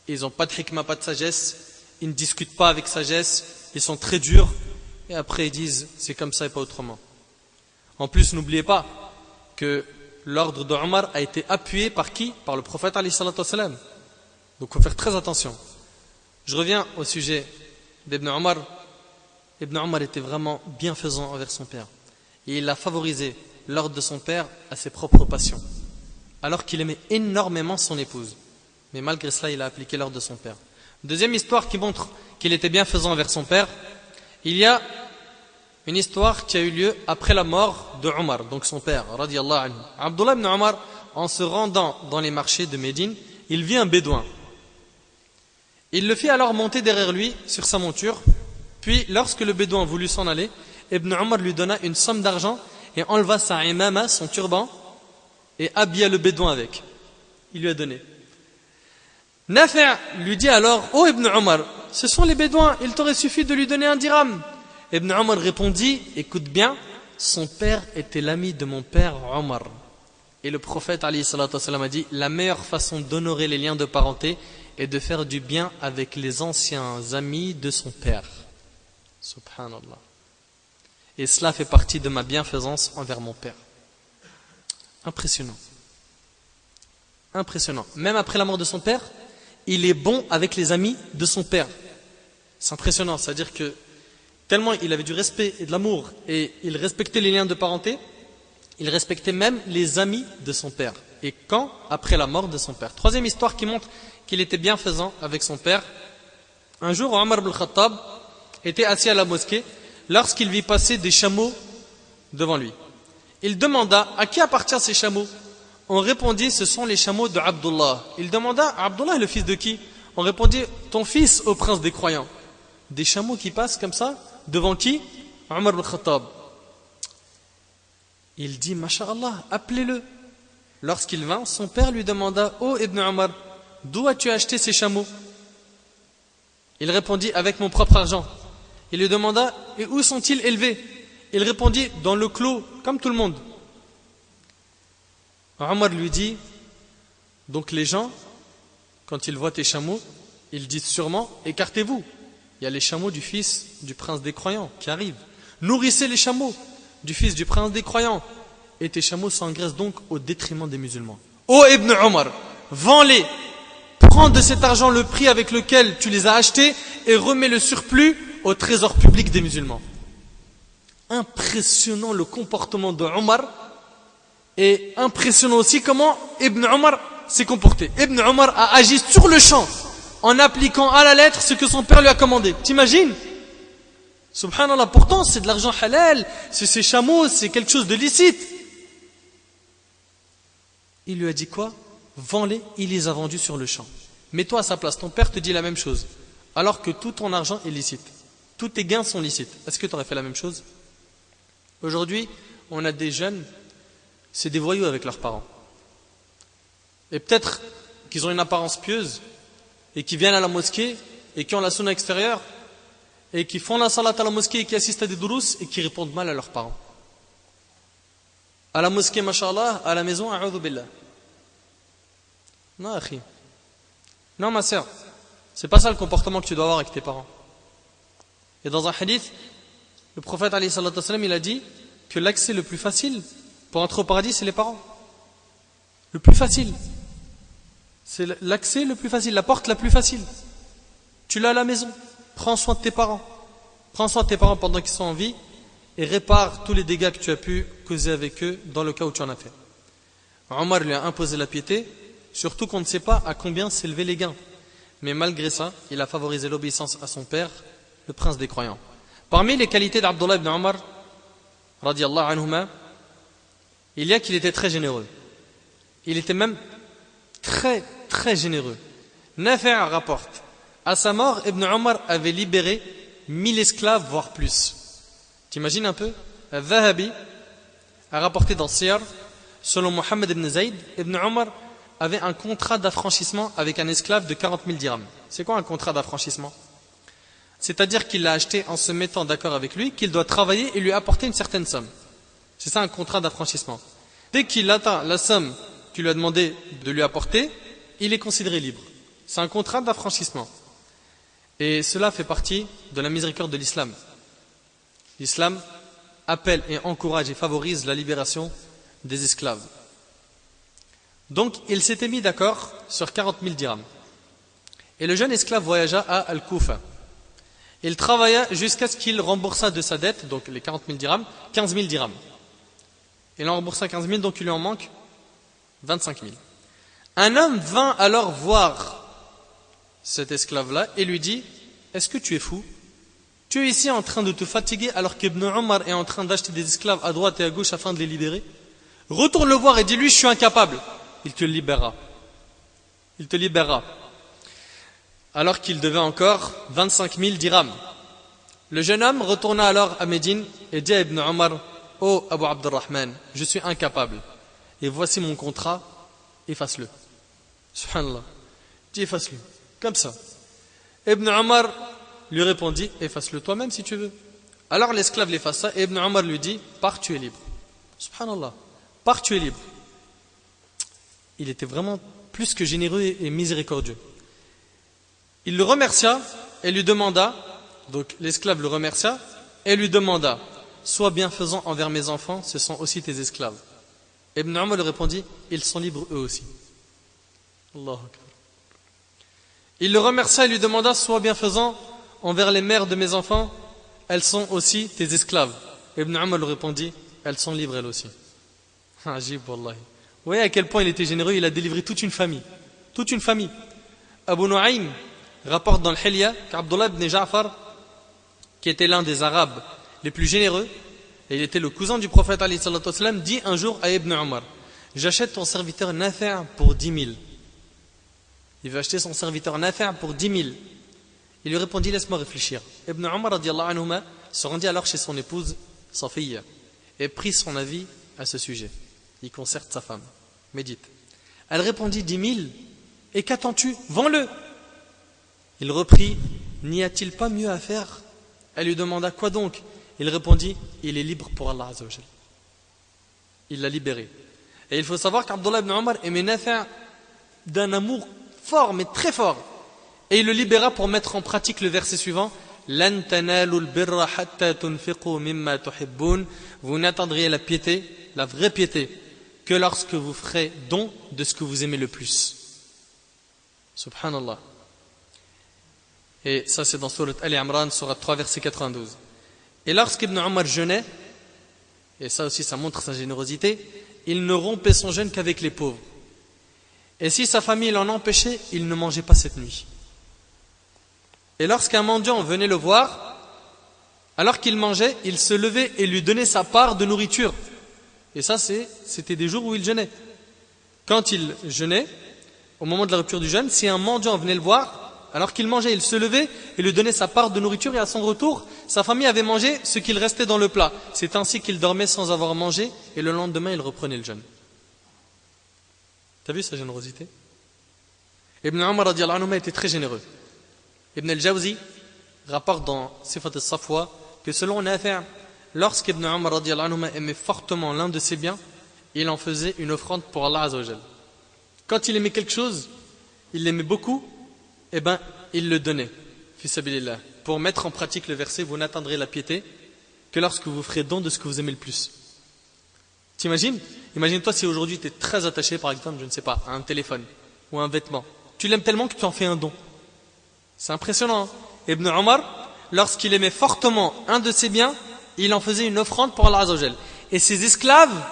ils n'ont pas de hikmah, pas de sagesse, ils ne discutent pas avec sagesse, ils sont très durs, et après ils disent c'est comme ça et pas autrement. En plus, n'oubliez pas que l'ordre de Omar a été appuyé par qui? Par le prophète Donc il faut faire très attention. Je reviens au sujet d'Ibn Omar. Ibn Omar était vraiment bienfaisant envers son père. Et il a favorisé l'ordre de son père à ses propres passions. Alors qu'il aimait énormément son épouse. Mais malgré cela, il a appliqué l'ordre de son père. Deuxième histoire qui montre qu'il était bienfaisant envers son père. Il y a une histoire qui a eu lieu après la mort de Omar, donc son père, radiallahu anhu. Abdullah ibn Omar, en se rendant dans les marchés de Médine, il vit un bédouin. Il le fit alors monter derrière lui sur sa monture. Puis, lorsque le bédouin voulut s'en aller, Ibn Omar lui donna une somme d'argent et enleva sa imama, son turban, et habilla le bédouin avec. Il lui a donné. Nafi' lui dit alors Oh Ibn Omar, ce sont les bédouins, il t'aurait suffi de lui donner un dirham. Ibn Omar répondit Écoute bien, son père était l'ami de mon père Omar. Et le prophète a dit La meilleure façon d'honorer les liens de parenté et de faire du bien avec les anciens amis de son père. Subhanallah. Et cela fait partie de ma bienfaisance envers mon père. Impressionnant. Impressionnant. Même après la mort de son père, il est bon avec les amis de son père. C'est impressionnant, c'est-à-dire que tellement il avait du respect et de l'amour et il respectait les liens de parenté, il respectait même les amis de son père. Et quand? Après la mort de son père. Troisième histoire qui montre qu'il était bienfaisant avec son père. Un jour, Omar ibn Khattab était assis à la mosquée lorsqu'il vit passer des chameaux devant lui. Il demanda à qui appartiennent ces chameaux? On répondit ce sont les chameaux de Abdullah. Il demanda Abdullah est le fils de qui? On répondit ton fils au prince des croyants. Des chameaux qui passent comme ça devant qui? Omar ibn Khattab. Il dit Masha'Allah, appelez-le. Lorsqu'il vint, son père lui demanda Oh Ibn Omar, d'où as-tu acheté ces chameaux? Il répondit Avec mon propre argent. Il lui demanda Et où sont-ils élevés? Il répondit Dans le clos, comme tout le monde. Omar lui dit Donc les gens, quand ils voient tes chameaux, ils disent sûrement Écartez-vous. Il y a les chameaux du fils du prince des croyants qui arrivent. Nourrissez les chameaux du fils du prince des croyants. Et tes chameaux s'engraissent donc au détriment des musulmans. Ô Ibn Omar, vends-les, prends de cet argent le prix avec lequel tu les as achetés et remets le surplus au trésor public des musulmans. Impressionnant le comportement de Omar et impressionnant aussi comment Ibn Omar s'est comporté. Ibn Omar a agi sur le champ en appliquant à la lettre ce que son père lui a commandé. T'imagines? Subhanallah, pourtant c'est de l'argent halal, c'est ses chameaux, c'est quelque chose de licite. Il lui a dit quoi? Vends-les, il les a vendus sur le champ. Mets-toi à sa place, ton père te dit la même chose, alors que tout ton argent est licite. Tous tes gains sont licites. Est-ce que tu aurais fait la même chose? Aujourd'hui, on a des jeunes, c'est des voyous avec leurs parents. Et peut-être qu'ils ont une apparence pieuse, et qui viennent à la mosquée, et qui ont la sunna extérieure, et qui font la salat à la mosquée et qui assistent à des durus et qui répondent mal à leurs parents. À la mosquée, mashallah, à la maison, a'udhu billah. Non, akhi. Non, ma sœur. C'est pas ça le comportement que tu dois avoir avec tes parents. Et dans un hadith, le prophète il a dit que l'accès le plus facile pour entrer au paradis, c'est les parents. Le plus facile. C'est l'accès le plus facile, la porte la plus facile. Tu l'as à la maison. Prends soin de tes parents. Prends soin de tes parents pendant qu'ils sont en vie et répare tous les dégâts que tu as pu causer avec eux dans le cas où tu en as fait. Omar lui a imposé la piété, surtout qu'on ne sait pas à combien s'élevaient les gains. Mais malgré ça, il a favorisé l'obéissance à son père, le prince des croyants. Parmi les qualités d'Abdullah ibn Omar, anhuma, il y a qu'il était très généreux. Il était même très, très généreux. Nafi' rapporte à sa mort, Ibn Omar avait libéré 1000 esclaves, voire plus. T'imagines un peu? Al-Zahabi a rapporté dans Siyar, selon Mohammed ibn Zayd, Ibn Omar avait un contrat d'affranchissement avec un esclave de 40 000 dirhams. C'est quoi un contrat d'affranchissement? C'est-à-dire qu'il l'a acheté en se mettant d'accord avec lui qu'il doit travailler et lui apporter une certaine somme. C'est ça un contrat d'affranchissement. Dès qu'il atteint la somme qu'il lui a demandé de lui apporter, il est considéré libre. C'est un contrat d'affranchissement. Et cela fait partie de la miséricorde de l'islam. L'islam appelle et encourage et favorise la libération des esclaves. Donc, il s'était mis d'accord sur 40 000 dirhams. Et le jeune esclave voyagea à Al-Kufa. Il travailla jusqu'à ce qu'il remboursa de sa dette, donc les 40 000 dirhams, 15 000 dirhams. Il en remboursa 15 000, donc il lui en manque 25 000. Un homme vint alors voir cet esclave-là et lui dit Est-ce que tu es fou? Tu es ici en train de te fatiguer alors qu'Ibn Omar est en train d'acheter des esclaves à droite et à gauche afin de les libérer? Retourne le voir et dis-lui Je suis incapable. Il te libérera. Il te libérera. Alors qu'il devait encore 25 000 dirhams. Le jeune homme retourna alors à Médine et dit à Ibn Omar Oh Abu Abdurrahman, je suis incapable. Et voici mon contrat, efface-le. Subhanallah. Dis efface-le. Comme ça. Ibn Omar lui répondit Efface-le toi-même si tu veux. Alors l'esclave l'effaça et Ibn Omar lui dit Pars, tu es libre. Subhanallah. Pars, tu es libre. Il était vraiment plus que généreux et miséricordieux. Il le remercia et lui demanda donc l'esclave le remercia et lui demanda Sois bienfaisant envers mes enfants, ce sont aussi tes esclaves. Ibn Omar lui répondit Ils sont libres eux aussi. Il le remercia et lui demanda Sois bienfaisant envers les mères de mes enfants, elles sont aussi tes esclaves. Ibn Umar lui répondit, elles sont libres elles aussi. [LAUGHS] Vous voyez à quel point il était généreux, il a délivré toute une famille. Toute une famille. Abu Nu'aym rapporte dans le Hilya qu'Abdullah ibn Ja'far, qui était l'un des Arabes les plus généreux, et il était le cousin du prophète dit un jour à Ibn Umar J'achète ton serviteur Nafi' pour 10 000. Il veut acheter son serviteur Nafi' pour 10 000. Il lui répondit Laisse-moi réfléchir. Ibn Umar se rendit alors chez son épouse, sa fille, et prit son avis à ce sujet. Il concerte sa femme. Médite. Elle répondit 10 000. Et qu'attends-tu? Vends-le. Il reprit N'y a-t-il pas mieux à faire? Elle lui demanda Quoi donc? Il répondit Il est libre pour Allah Il l'a libéré. Et il faut savoir qu'Abdullah ibn Omar aimait Nafi' d'un amour fort, mais très fort. Et il le libéra pour mettre en pratique le verset suivant Vous n'attendriez la piété, la vraie piété, que lorsque vous ferez don de ce que vous aimez le plus. Subhanallah. Et ça, c'est dans Surat Al Imran, Surat 3, verset 92. Et lorsqu'Ibn Omar jeûnait, et ça aussi, ça montre sa générosité, il ne rompait son jeûne qu'avec les pauvres. Et si sa famille l'en empêchait, il ne mangeait pas cette nuit. Et lorsqu'un mendiant venait le voir, alors qu'il mangeait, il se levait et lui donnait sa part de nourriture. Et ça, c'était des jours où il jeûnait. Quand il jeûnait, au moment de la rupture du jeûne, si un mendiant venait le voir, alors qu'il mangeait, il se levait et lui donnait sa part de nourriture et à son retour, sa famille avait mangé ce qu'il restait dans le plat. C'est ainsi qu'il dormait sans avoir mangé et le lendemain il reprenait le jeûne. T'as vu sa générosité? Ibn Umar était très généreux. Ibn al-Jawzi rapporte dans Sifat al-Safwa que selon Nafi' lorsqu'Ibn Umar aimait fortement l'un de ses biens, il en faisait une offrande pour Allah Azzawajal. Quand il aimait quelque chose, il l'aimait beaucoup, eh bien, il le donnait, pour mettre en pratique le verset Vous n'atteindrez la piété que lorsque vous ferez don de ce que vous aimez le plus. T'imagines? Imagine-toi si aujourd'hui tu es très attaché, par exemple, je ne sais pas, à un téléphone ou un vêtement. Tu l'aimes tellement que tu en fais un don. C'est impressionnant. Hein? Ibn Omar, lorsqu'il aimait fortement un de ses biens, il en faisait une offrande pour Allah Azzawajal. Et ses esclaves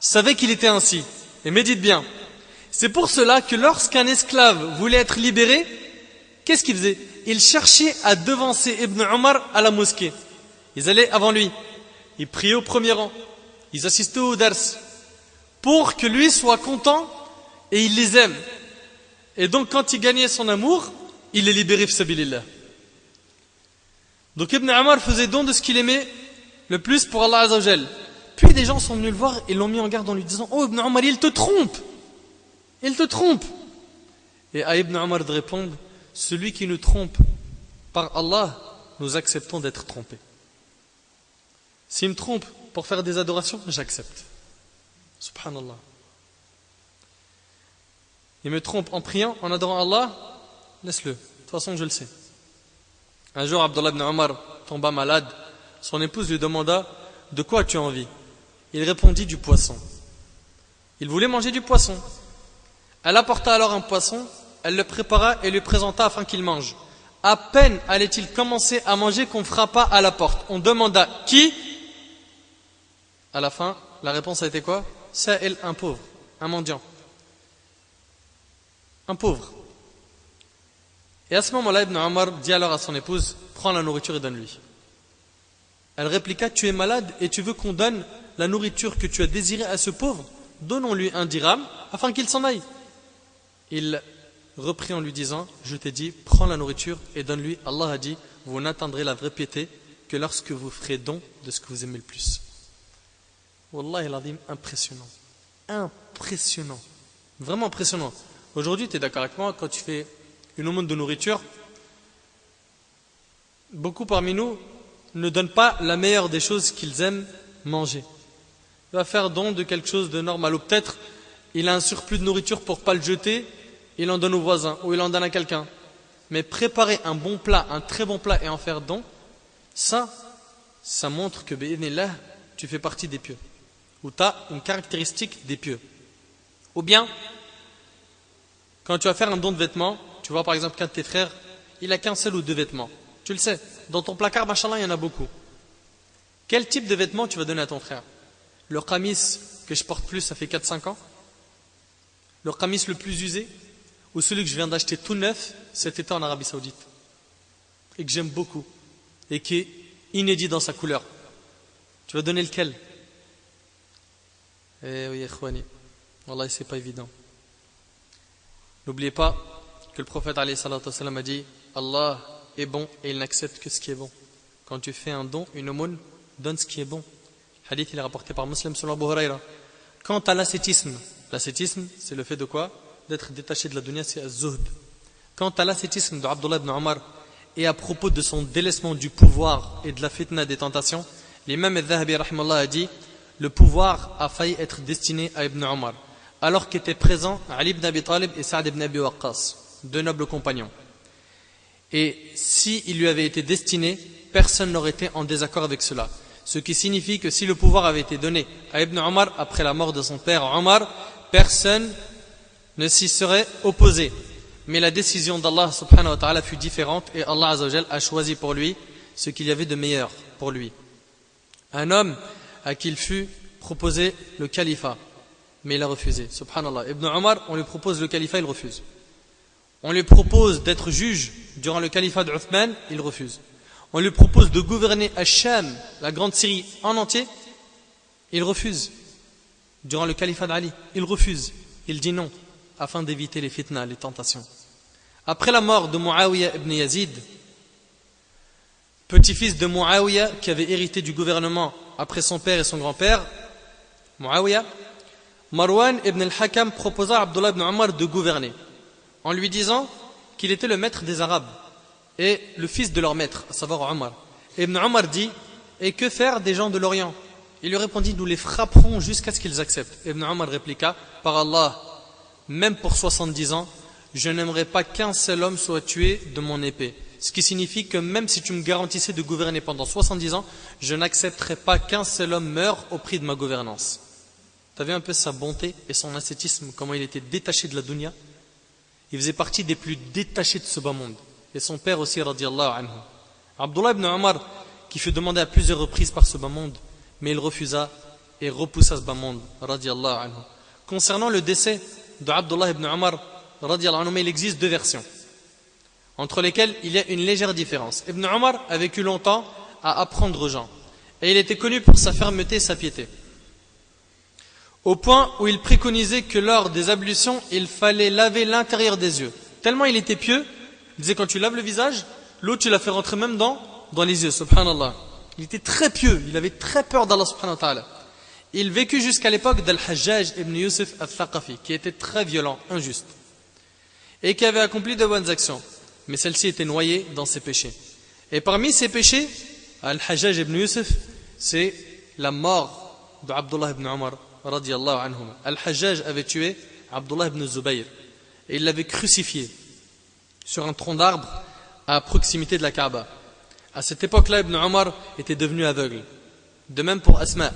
savaient qu'il était ainsi. Et médite bien. C'est pour cela que lorsqu'un esclave voulait être libéré, qu'est-ce qu'il faisait? Il cherchait à devancer Ibn Omar à la mosquée. Ils allaient avant lui. Ils priaient au premier rang. Ils assistaient au dars. Pour que lui soit content et il les aime. Et donc quand il gagnait son amour, il les libérait fsabilillah. Donc Ibn Omar faisait don de ce qu'il aimait le plus pour Allah Azzawajal. Puis des gens sont venus le voir et l'ont mis en garde en lui disant Oh Ibn Omar, il te trompe il te trompe. Et à Ibn Omar de répondre, celui qui nous trompe par Allah, nous acceptons d'être trompés. S'il me trompe pour faire des adorations, j'accepte. Subhanallah. Il me trompe en priant, en adorant Allah, laisse-le. De toute façon, je le sais. Un jour, Abdullah ibn Omar tomba malade. Son épouse lui demanda De quoi tu as envie? Il répondit Du poisson. Il voulait manger du poisson. Elle apporta alors un poisson, elle le prépara et lui présenta afin qu'il mange. À peine allait-il commencer à manger qu'on frappa à la porte. On demanda qui? À la fin, la réponse a été quoi? C'est elle, un pauvre, un mendiant. Un pauvre. Et à ce moment-là, Ibn Omar dit alors à son épouse Prends la nourriture et donne-lui. Elle répliqua Tu es malade et tu veux qu'on donne la nourriture que tu as désirée à ce pauvre? Donnons-lui un dirham afin qu'il s'en aille il reprit en lui disant Je t'ai dit, prends la nourriture et donne-lui. Allah a dit Vous n'atteindrez la vraie piété que lorsque vous ferez don de ce que vous aimez le plus. Wallah, il impressionnant. Impressionnant. Vraiment impressionnant. Aujourd'hui, tu es d'accord avec moi, quand tu fais une aumône de nourriture, beaucoup parmi nous ne donnent pas la meilleure des choses qu'ils aiment manger. Il va faire don de quelque chose de normal, ou peut-être il a un surplus de nourriture pour ne pas le jeter, il en donne au voisin ou il en donne à quelqu'un. Mais préparer un bon plat, un très bon plat et en faire don, ça, ça montre que tu fais partie des pieux. Ou tu as une caractéristique des pieux. Ou bien, quand tu vas faire un don de vêtements, tu vois par exemple qu'un de tes frères, il a qu'un seul ou deux vêtements. Tu le sais. Dans ton placard, machallah, il y en a beaucoup. Quel type de vêtements tu vas donner à ton frère? Le qamis que je porte plus, ça fait 4-5 ans? Le qamis le plus usé? Ou celui que je viens d'acheter tout neuf cet été en Arabie Saoudite Et que j'aime beaucoup Et qui est inédit dans sa couleur Tu vas donner lequel? Eh oui, Ikhwani. Wallah, c'est pas évident. N'oubliez pas que le prophète a dit Allah est bon et il n'accepte que ce qui est bon. Quand tu fais un don, une aumône, donne ce qui est bon. Hadith, il est rapporté par Muslim sur Abu Huraira. Quant à l'ascétisme, l'ascétisme, c'est le fait de quoi? D'être détaché de la dunya, c'est az-zuhd. Quant à l'ascétisme de Abdullah ibn Omar et à propos de son délaissement du pouvoir et de la fitna des tentations, l'imam al-Dhahabi a dit le pouvoir a failli être destiné à Ibn Omar, alors qu'étaient présents Ali ibn Abi Talib et Saad ibn Abi deux nobles compagnons. Et s'il lui avait été destiné, personne n'aurait été en désaccord avec cela. Ce qui signifie que si le pouvoir avait été donné à Ibn Omar après la mort de son père Omar, personne ne s'y serait opposé. Mais la décision d'Allah subhanahu wa ta'ala fut différente et Allah a choisi pour lui ce qu'il y avait de meilleur pour lui. Un homme à qui il fut proposé le califat. Mais il a refusé. Subhanallah. Ibn Omar, on lui propose le califat, il refuse. On lui propose d'être juge durant le califat d'Uthman, il refuse. On lui propose de gouverner Hacham, la grande Syrie, en entier, il refuse. Durant le califat d'Ali, il refuse. Il dit non, afin d'éviter les fitnas, les tentations. Après la mort de Muawiyah ibn Yazid, petit-fils de Muawiyah qui avait hérité du gouvernement après son père et son grand-père, Muawiyah, Marwan ibn al-Hakam proposa à Abdullah ibn Omar de gouverner, en lui disant qu'il était le maître des Arabes et le fils de leur maître, à savoir Omar. Ibn Omar dit Et que faire des gens de l'Orient? Il lui répondit Nous les frapperons jusqu'à ce qu'ils acceptent. Ibn Omar répliqua Par Allah, même pour 70 ans, je n'aimerais pas qu'un seul homme soit tué de mon épée. Ce qui signifie que même si tu me garantissais de gouverner pendant 70 ans, je n'accepterai pas qu'un seul homme meure au prix de ma gouvernance. Tu vu un peu sa bonté et son ascétisme, comment il était détaché de la dunya? Il faisait partie des plus détachés de ce bas monde. Et son père aussi, radiallahu anhu. Abdullah ibn Omar, qui fut demandé à plusieurs reprises par ce bas monde, mais il refusa et repoussa ce bas monde, radiallahu anhu. Concernant le décès de Abdullah ibn Omar, il existe deux versions entre lesquels il y a une légère différence. Ibn Omar a vécu longtemps à apprendre aux gens, et il était connu pour sa fermeté et sa piété. Au point où il préconisait que lors des ablutions, il fallait laver l'intérieur des yeux. Tellement il était pieux, il disait quand tu laves le visage, l'eau tu la fais rentrer même dans, dans les yeux, subhanallah. Il était très pieux, il avait très peur d'Allah subhanahu wa ta'ala. Il vécut jusqu'à l'époque d'Al-Hajjaj ibn Yusuf al-Thaqafi, qui était très violent, injuste, et qui avait accompli de bonnes actions mais celle-ci était noyée dans ses péchés. Et parmi ces péchés, Al-Hajjaj ibn Yusuf, c'est la mort d'Abdullah ibn Omar Al-Hajjaj avait tué Abdullah ibn Zubayr et il l'avait crucifié sur un tronc d'arbre à proximité de la Kaaba. À cette époque-là, Ibn Omar était devenu aveugle. De même pour Asma.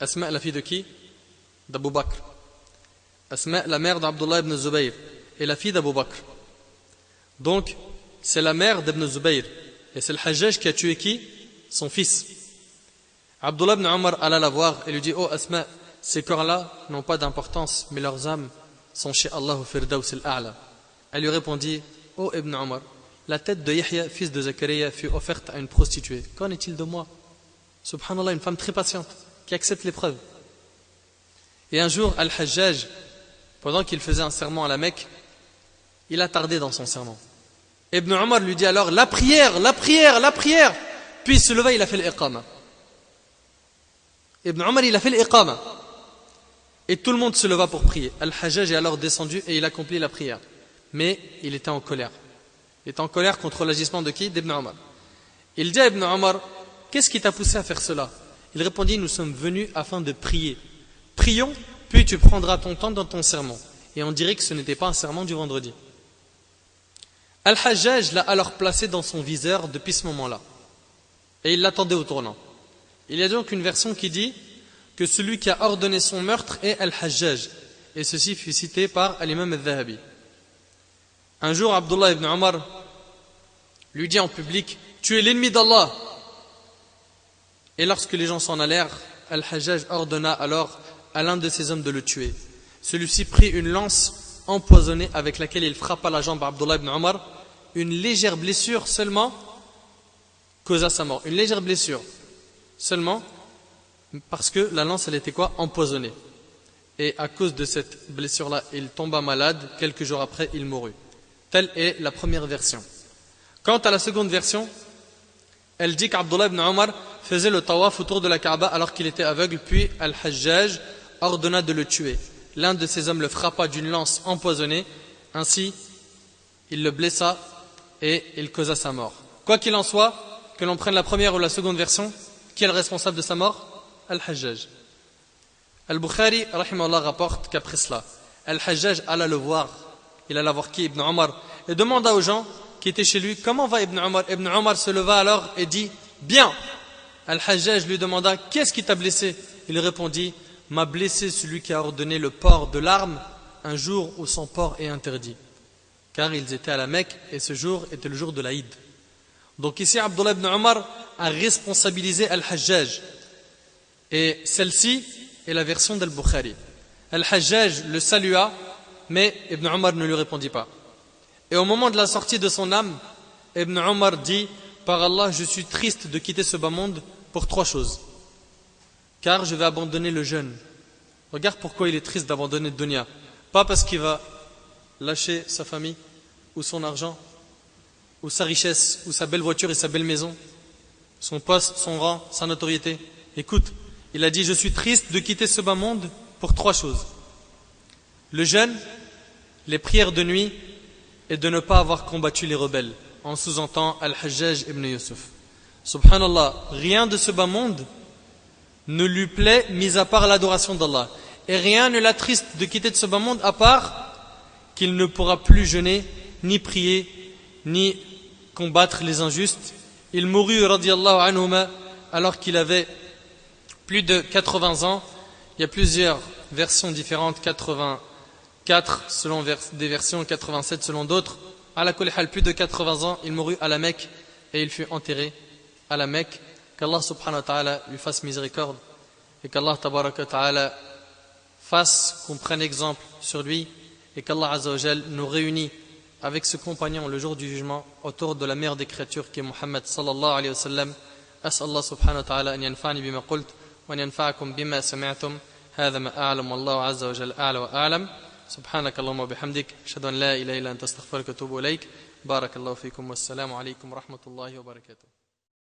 Asma, la fille de qui? D'Abu Bakr. Asma, la mère d'Abdullah ibn Zubayr et la fille d'Abu Bakr. Donc, c'est la mère d'Ibn Zubayr. Et c'est le Hajjaj qui a tué qui? Son fils. Abdullah ibn Omar alla la voir et lui dit Oh Asma, ces corps-là n'ont pas d'importance, mais leurs âmes sont chez Allah au Firdaus al-A'la. Elle lui répondit Oh Ibn Omar, la tête de Yahya, fils de Zachariah, fut offerte à une prostituée. Qu'en est-il de moi? Subhanallah, une femme très patiente qui accepte l'épreuve. Et un jour, Al-Hajjaj, pendant qu'il faisait un serment à la Mecque, il a tardé dans son serment. Ibn Omar lui dit alors la prière, la prière, la prière. Puis il se leva, il a fait l'iqama. Ibn Omar, il a fait l'iqama. Et tout le monde se leva pour prier. Al-Hajjaj est alors descendu et il accomplit la prière. Mais il était en colère. Il était en colère contre l'agissement de qui? D'Ibn Omar. Il dit à Ibn Omar Qu'est-ce qui t'a poussé à faire cela? Il répondit Nous sommes venus afin de prier. Prions, puis tu prendras ton temps dans ton serment. Et on dirait que ce n'était pas un serment du vendredi. Al-Hajjaj l'a alors placé dans son viseur depuis ce moment-là. Et il l'attendait au tournant. Il y a donc une version qui dit que celui qui a ordonné son meurtre est Al-Hajjaj. Et ceci fut cité par l'imam al-Dhahabi. Un jour, Abdullah ibn Omar lui dit en public Tu es l'ennemi d'Allah. Et lorsque les gens s'en allèrent, Al-Hajjaj ordonna alors à l'un de ses hommes de le tuer. Celui-ci prit une lance empoisonnée avec laquelle il frappa la jambe à Abdullah ibn Omar. Une légère blessure seulement causa sa mort. Une légère blessure seulement parce que la lance, elle était quoi? Empoisonnée. Et à cause de cette blessure-là, il tomba malade. Quelques jours après, il mourut. Telle est la première version. Quant à la seconde version, elle dit qu'Abdullah ibn Omar faisait le tawaf autour de la Kaaba alors qu'il était aveugle, puis Al-Hajjaj ordonna de le tuer. L'un de ses hommes le frappa d'une lance empoisonnée, ainsi il le blessa et il causa sa mort. Quoi qu'il en soit, que l'on prenne la première ou la seconde version, qui est le responsable de sa mort? Al-Hajjaj. Al-Bukhari rapporte qu'après cela, Al-Hajjaj alla le voir, il alla voir qui? Ibn Omar, et demanda aux gens qui étaient chez lui, comment va Ibn Omar? Ibn Omar se leva alors et dit, bien. Al-Hajjaj lui demanda, qu'est-ce qui t'a blessé? Il répondit, m'a blessé celui qui a ordonné le port de l'arme un jour où son port est interdit. Car ils étaient à la Mecque et ce jour était le jour de l'Aïd. Donc ici, Abdullah ibn Omar a responsabilisé Al-Hajjaj. Et celle-ci est la version d'Al-Bukhari. Al-Hajjaj le salua, mais Ibn Omar ne lui répondit pas. Et au moment de la sortie de son âme, Ibn Omar dit Par Allah, je suis triste de quitter ce bas monde pour trois choses. Car je vais abandonner le jeûne. Regarde pourquoi il est triste d'abandonner dunya. Pas parce qu'il va lâcher sa famille, ou son argent, ou sa richesse, ou sa belle voiture et sa belle maison, son poste, son rang, sa notoriété. Écoute, il a dit Je suis triste de quitter ce bas monde pour trois choses le jeûne, les prières de nuit et de ne pas avoir combattu les rebelles. En sous-entend Al-Hajjaj ibn Yusuf. Subhanallah, rien de ce bas monde ne lui plaît, mis à part l'adoration d'Allah. Et rien ne l'attriste de quitter ce bas monde à part qu'il ne pourra plus jeûner, ni prier, ni combattre les injustes. Il mourut, radiallahu anhuma, alors qu'il avait plus de 80 ans. Il y a plusieurs versions différentes, 84 selon des versions, 87 selon d'autres. À la plus de 80 ans, il mourut à la Mecque et il fut enterré à la Mecque. Qu'Allah subhanahu wa ta'ala lui fasse miséricorde et qu'Allah ta'ala fasse qu'on prenne exemple sur lui et qu'Allah azawajal nous réunit avec ce compagnon le jour du jugement autour de la meilleure des créatures qui est Muhammad sallallahu alayhi wa sallam. أسأل الله سبحانه وتعالى أن ينفعني بما قلت وأن ينفعكم بما سمعتم هذا ما أعلم والله عز وجل أعلى وأعلم سبحانك اللهم وبحمدك أشهد أن لا إله إلا أنت أستغفرك وأتوب إليك بارك الله فيكم والسلام عليكم ورحمة الله وبركاته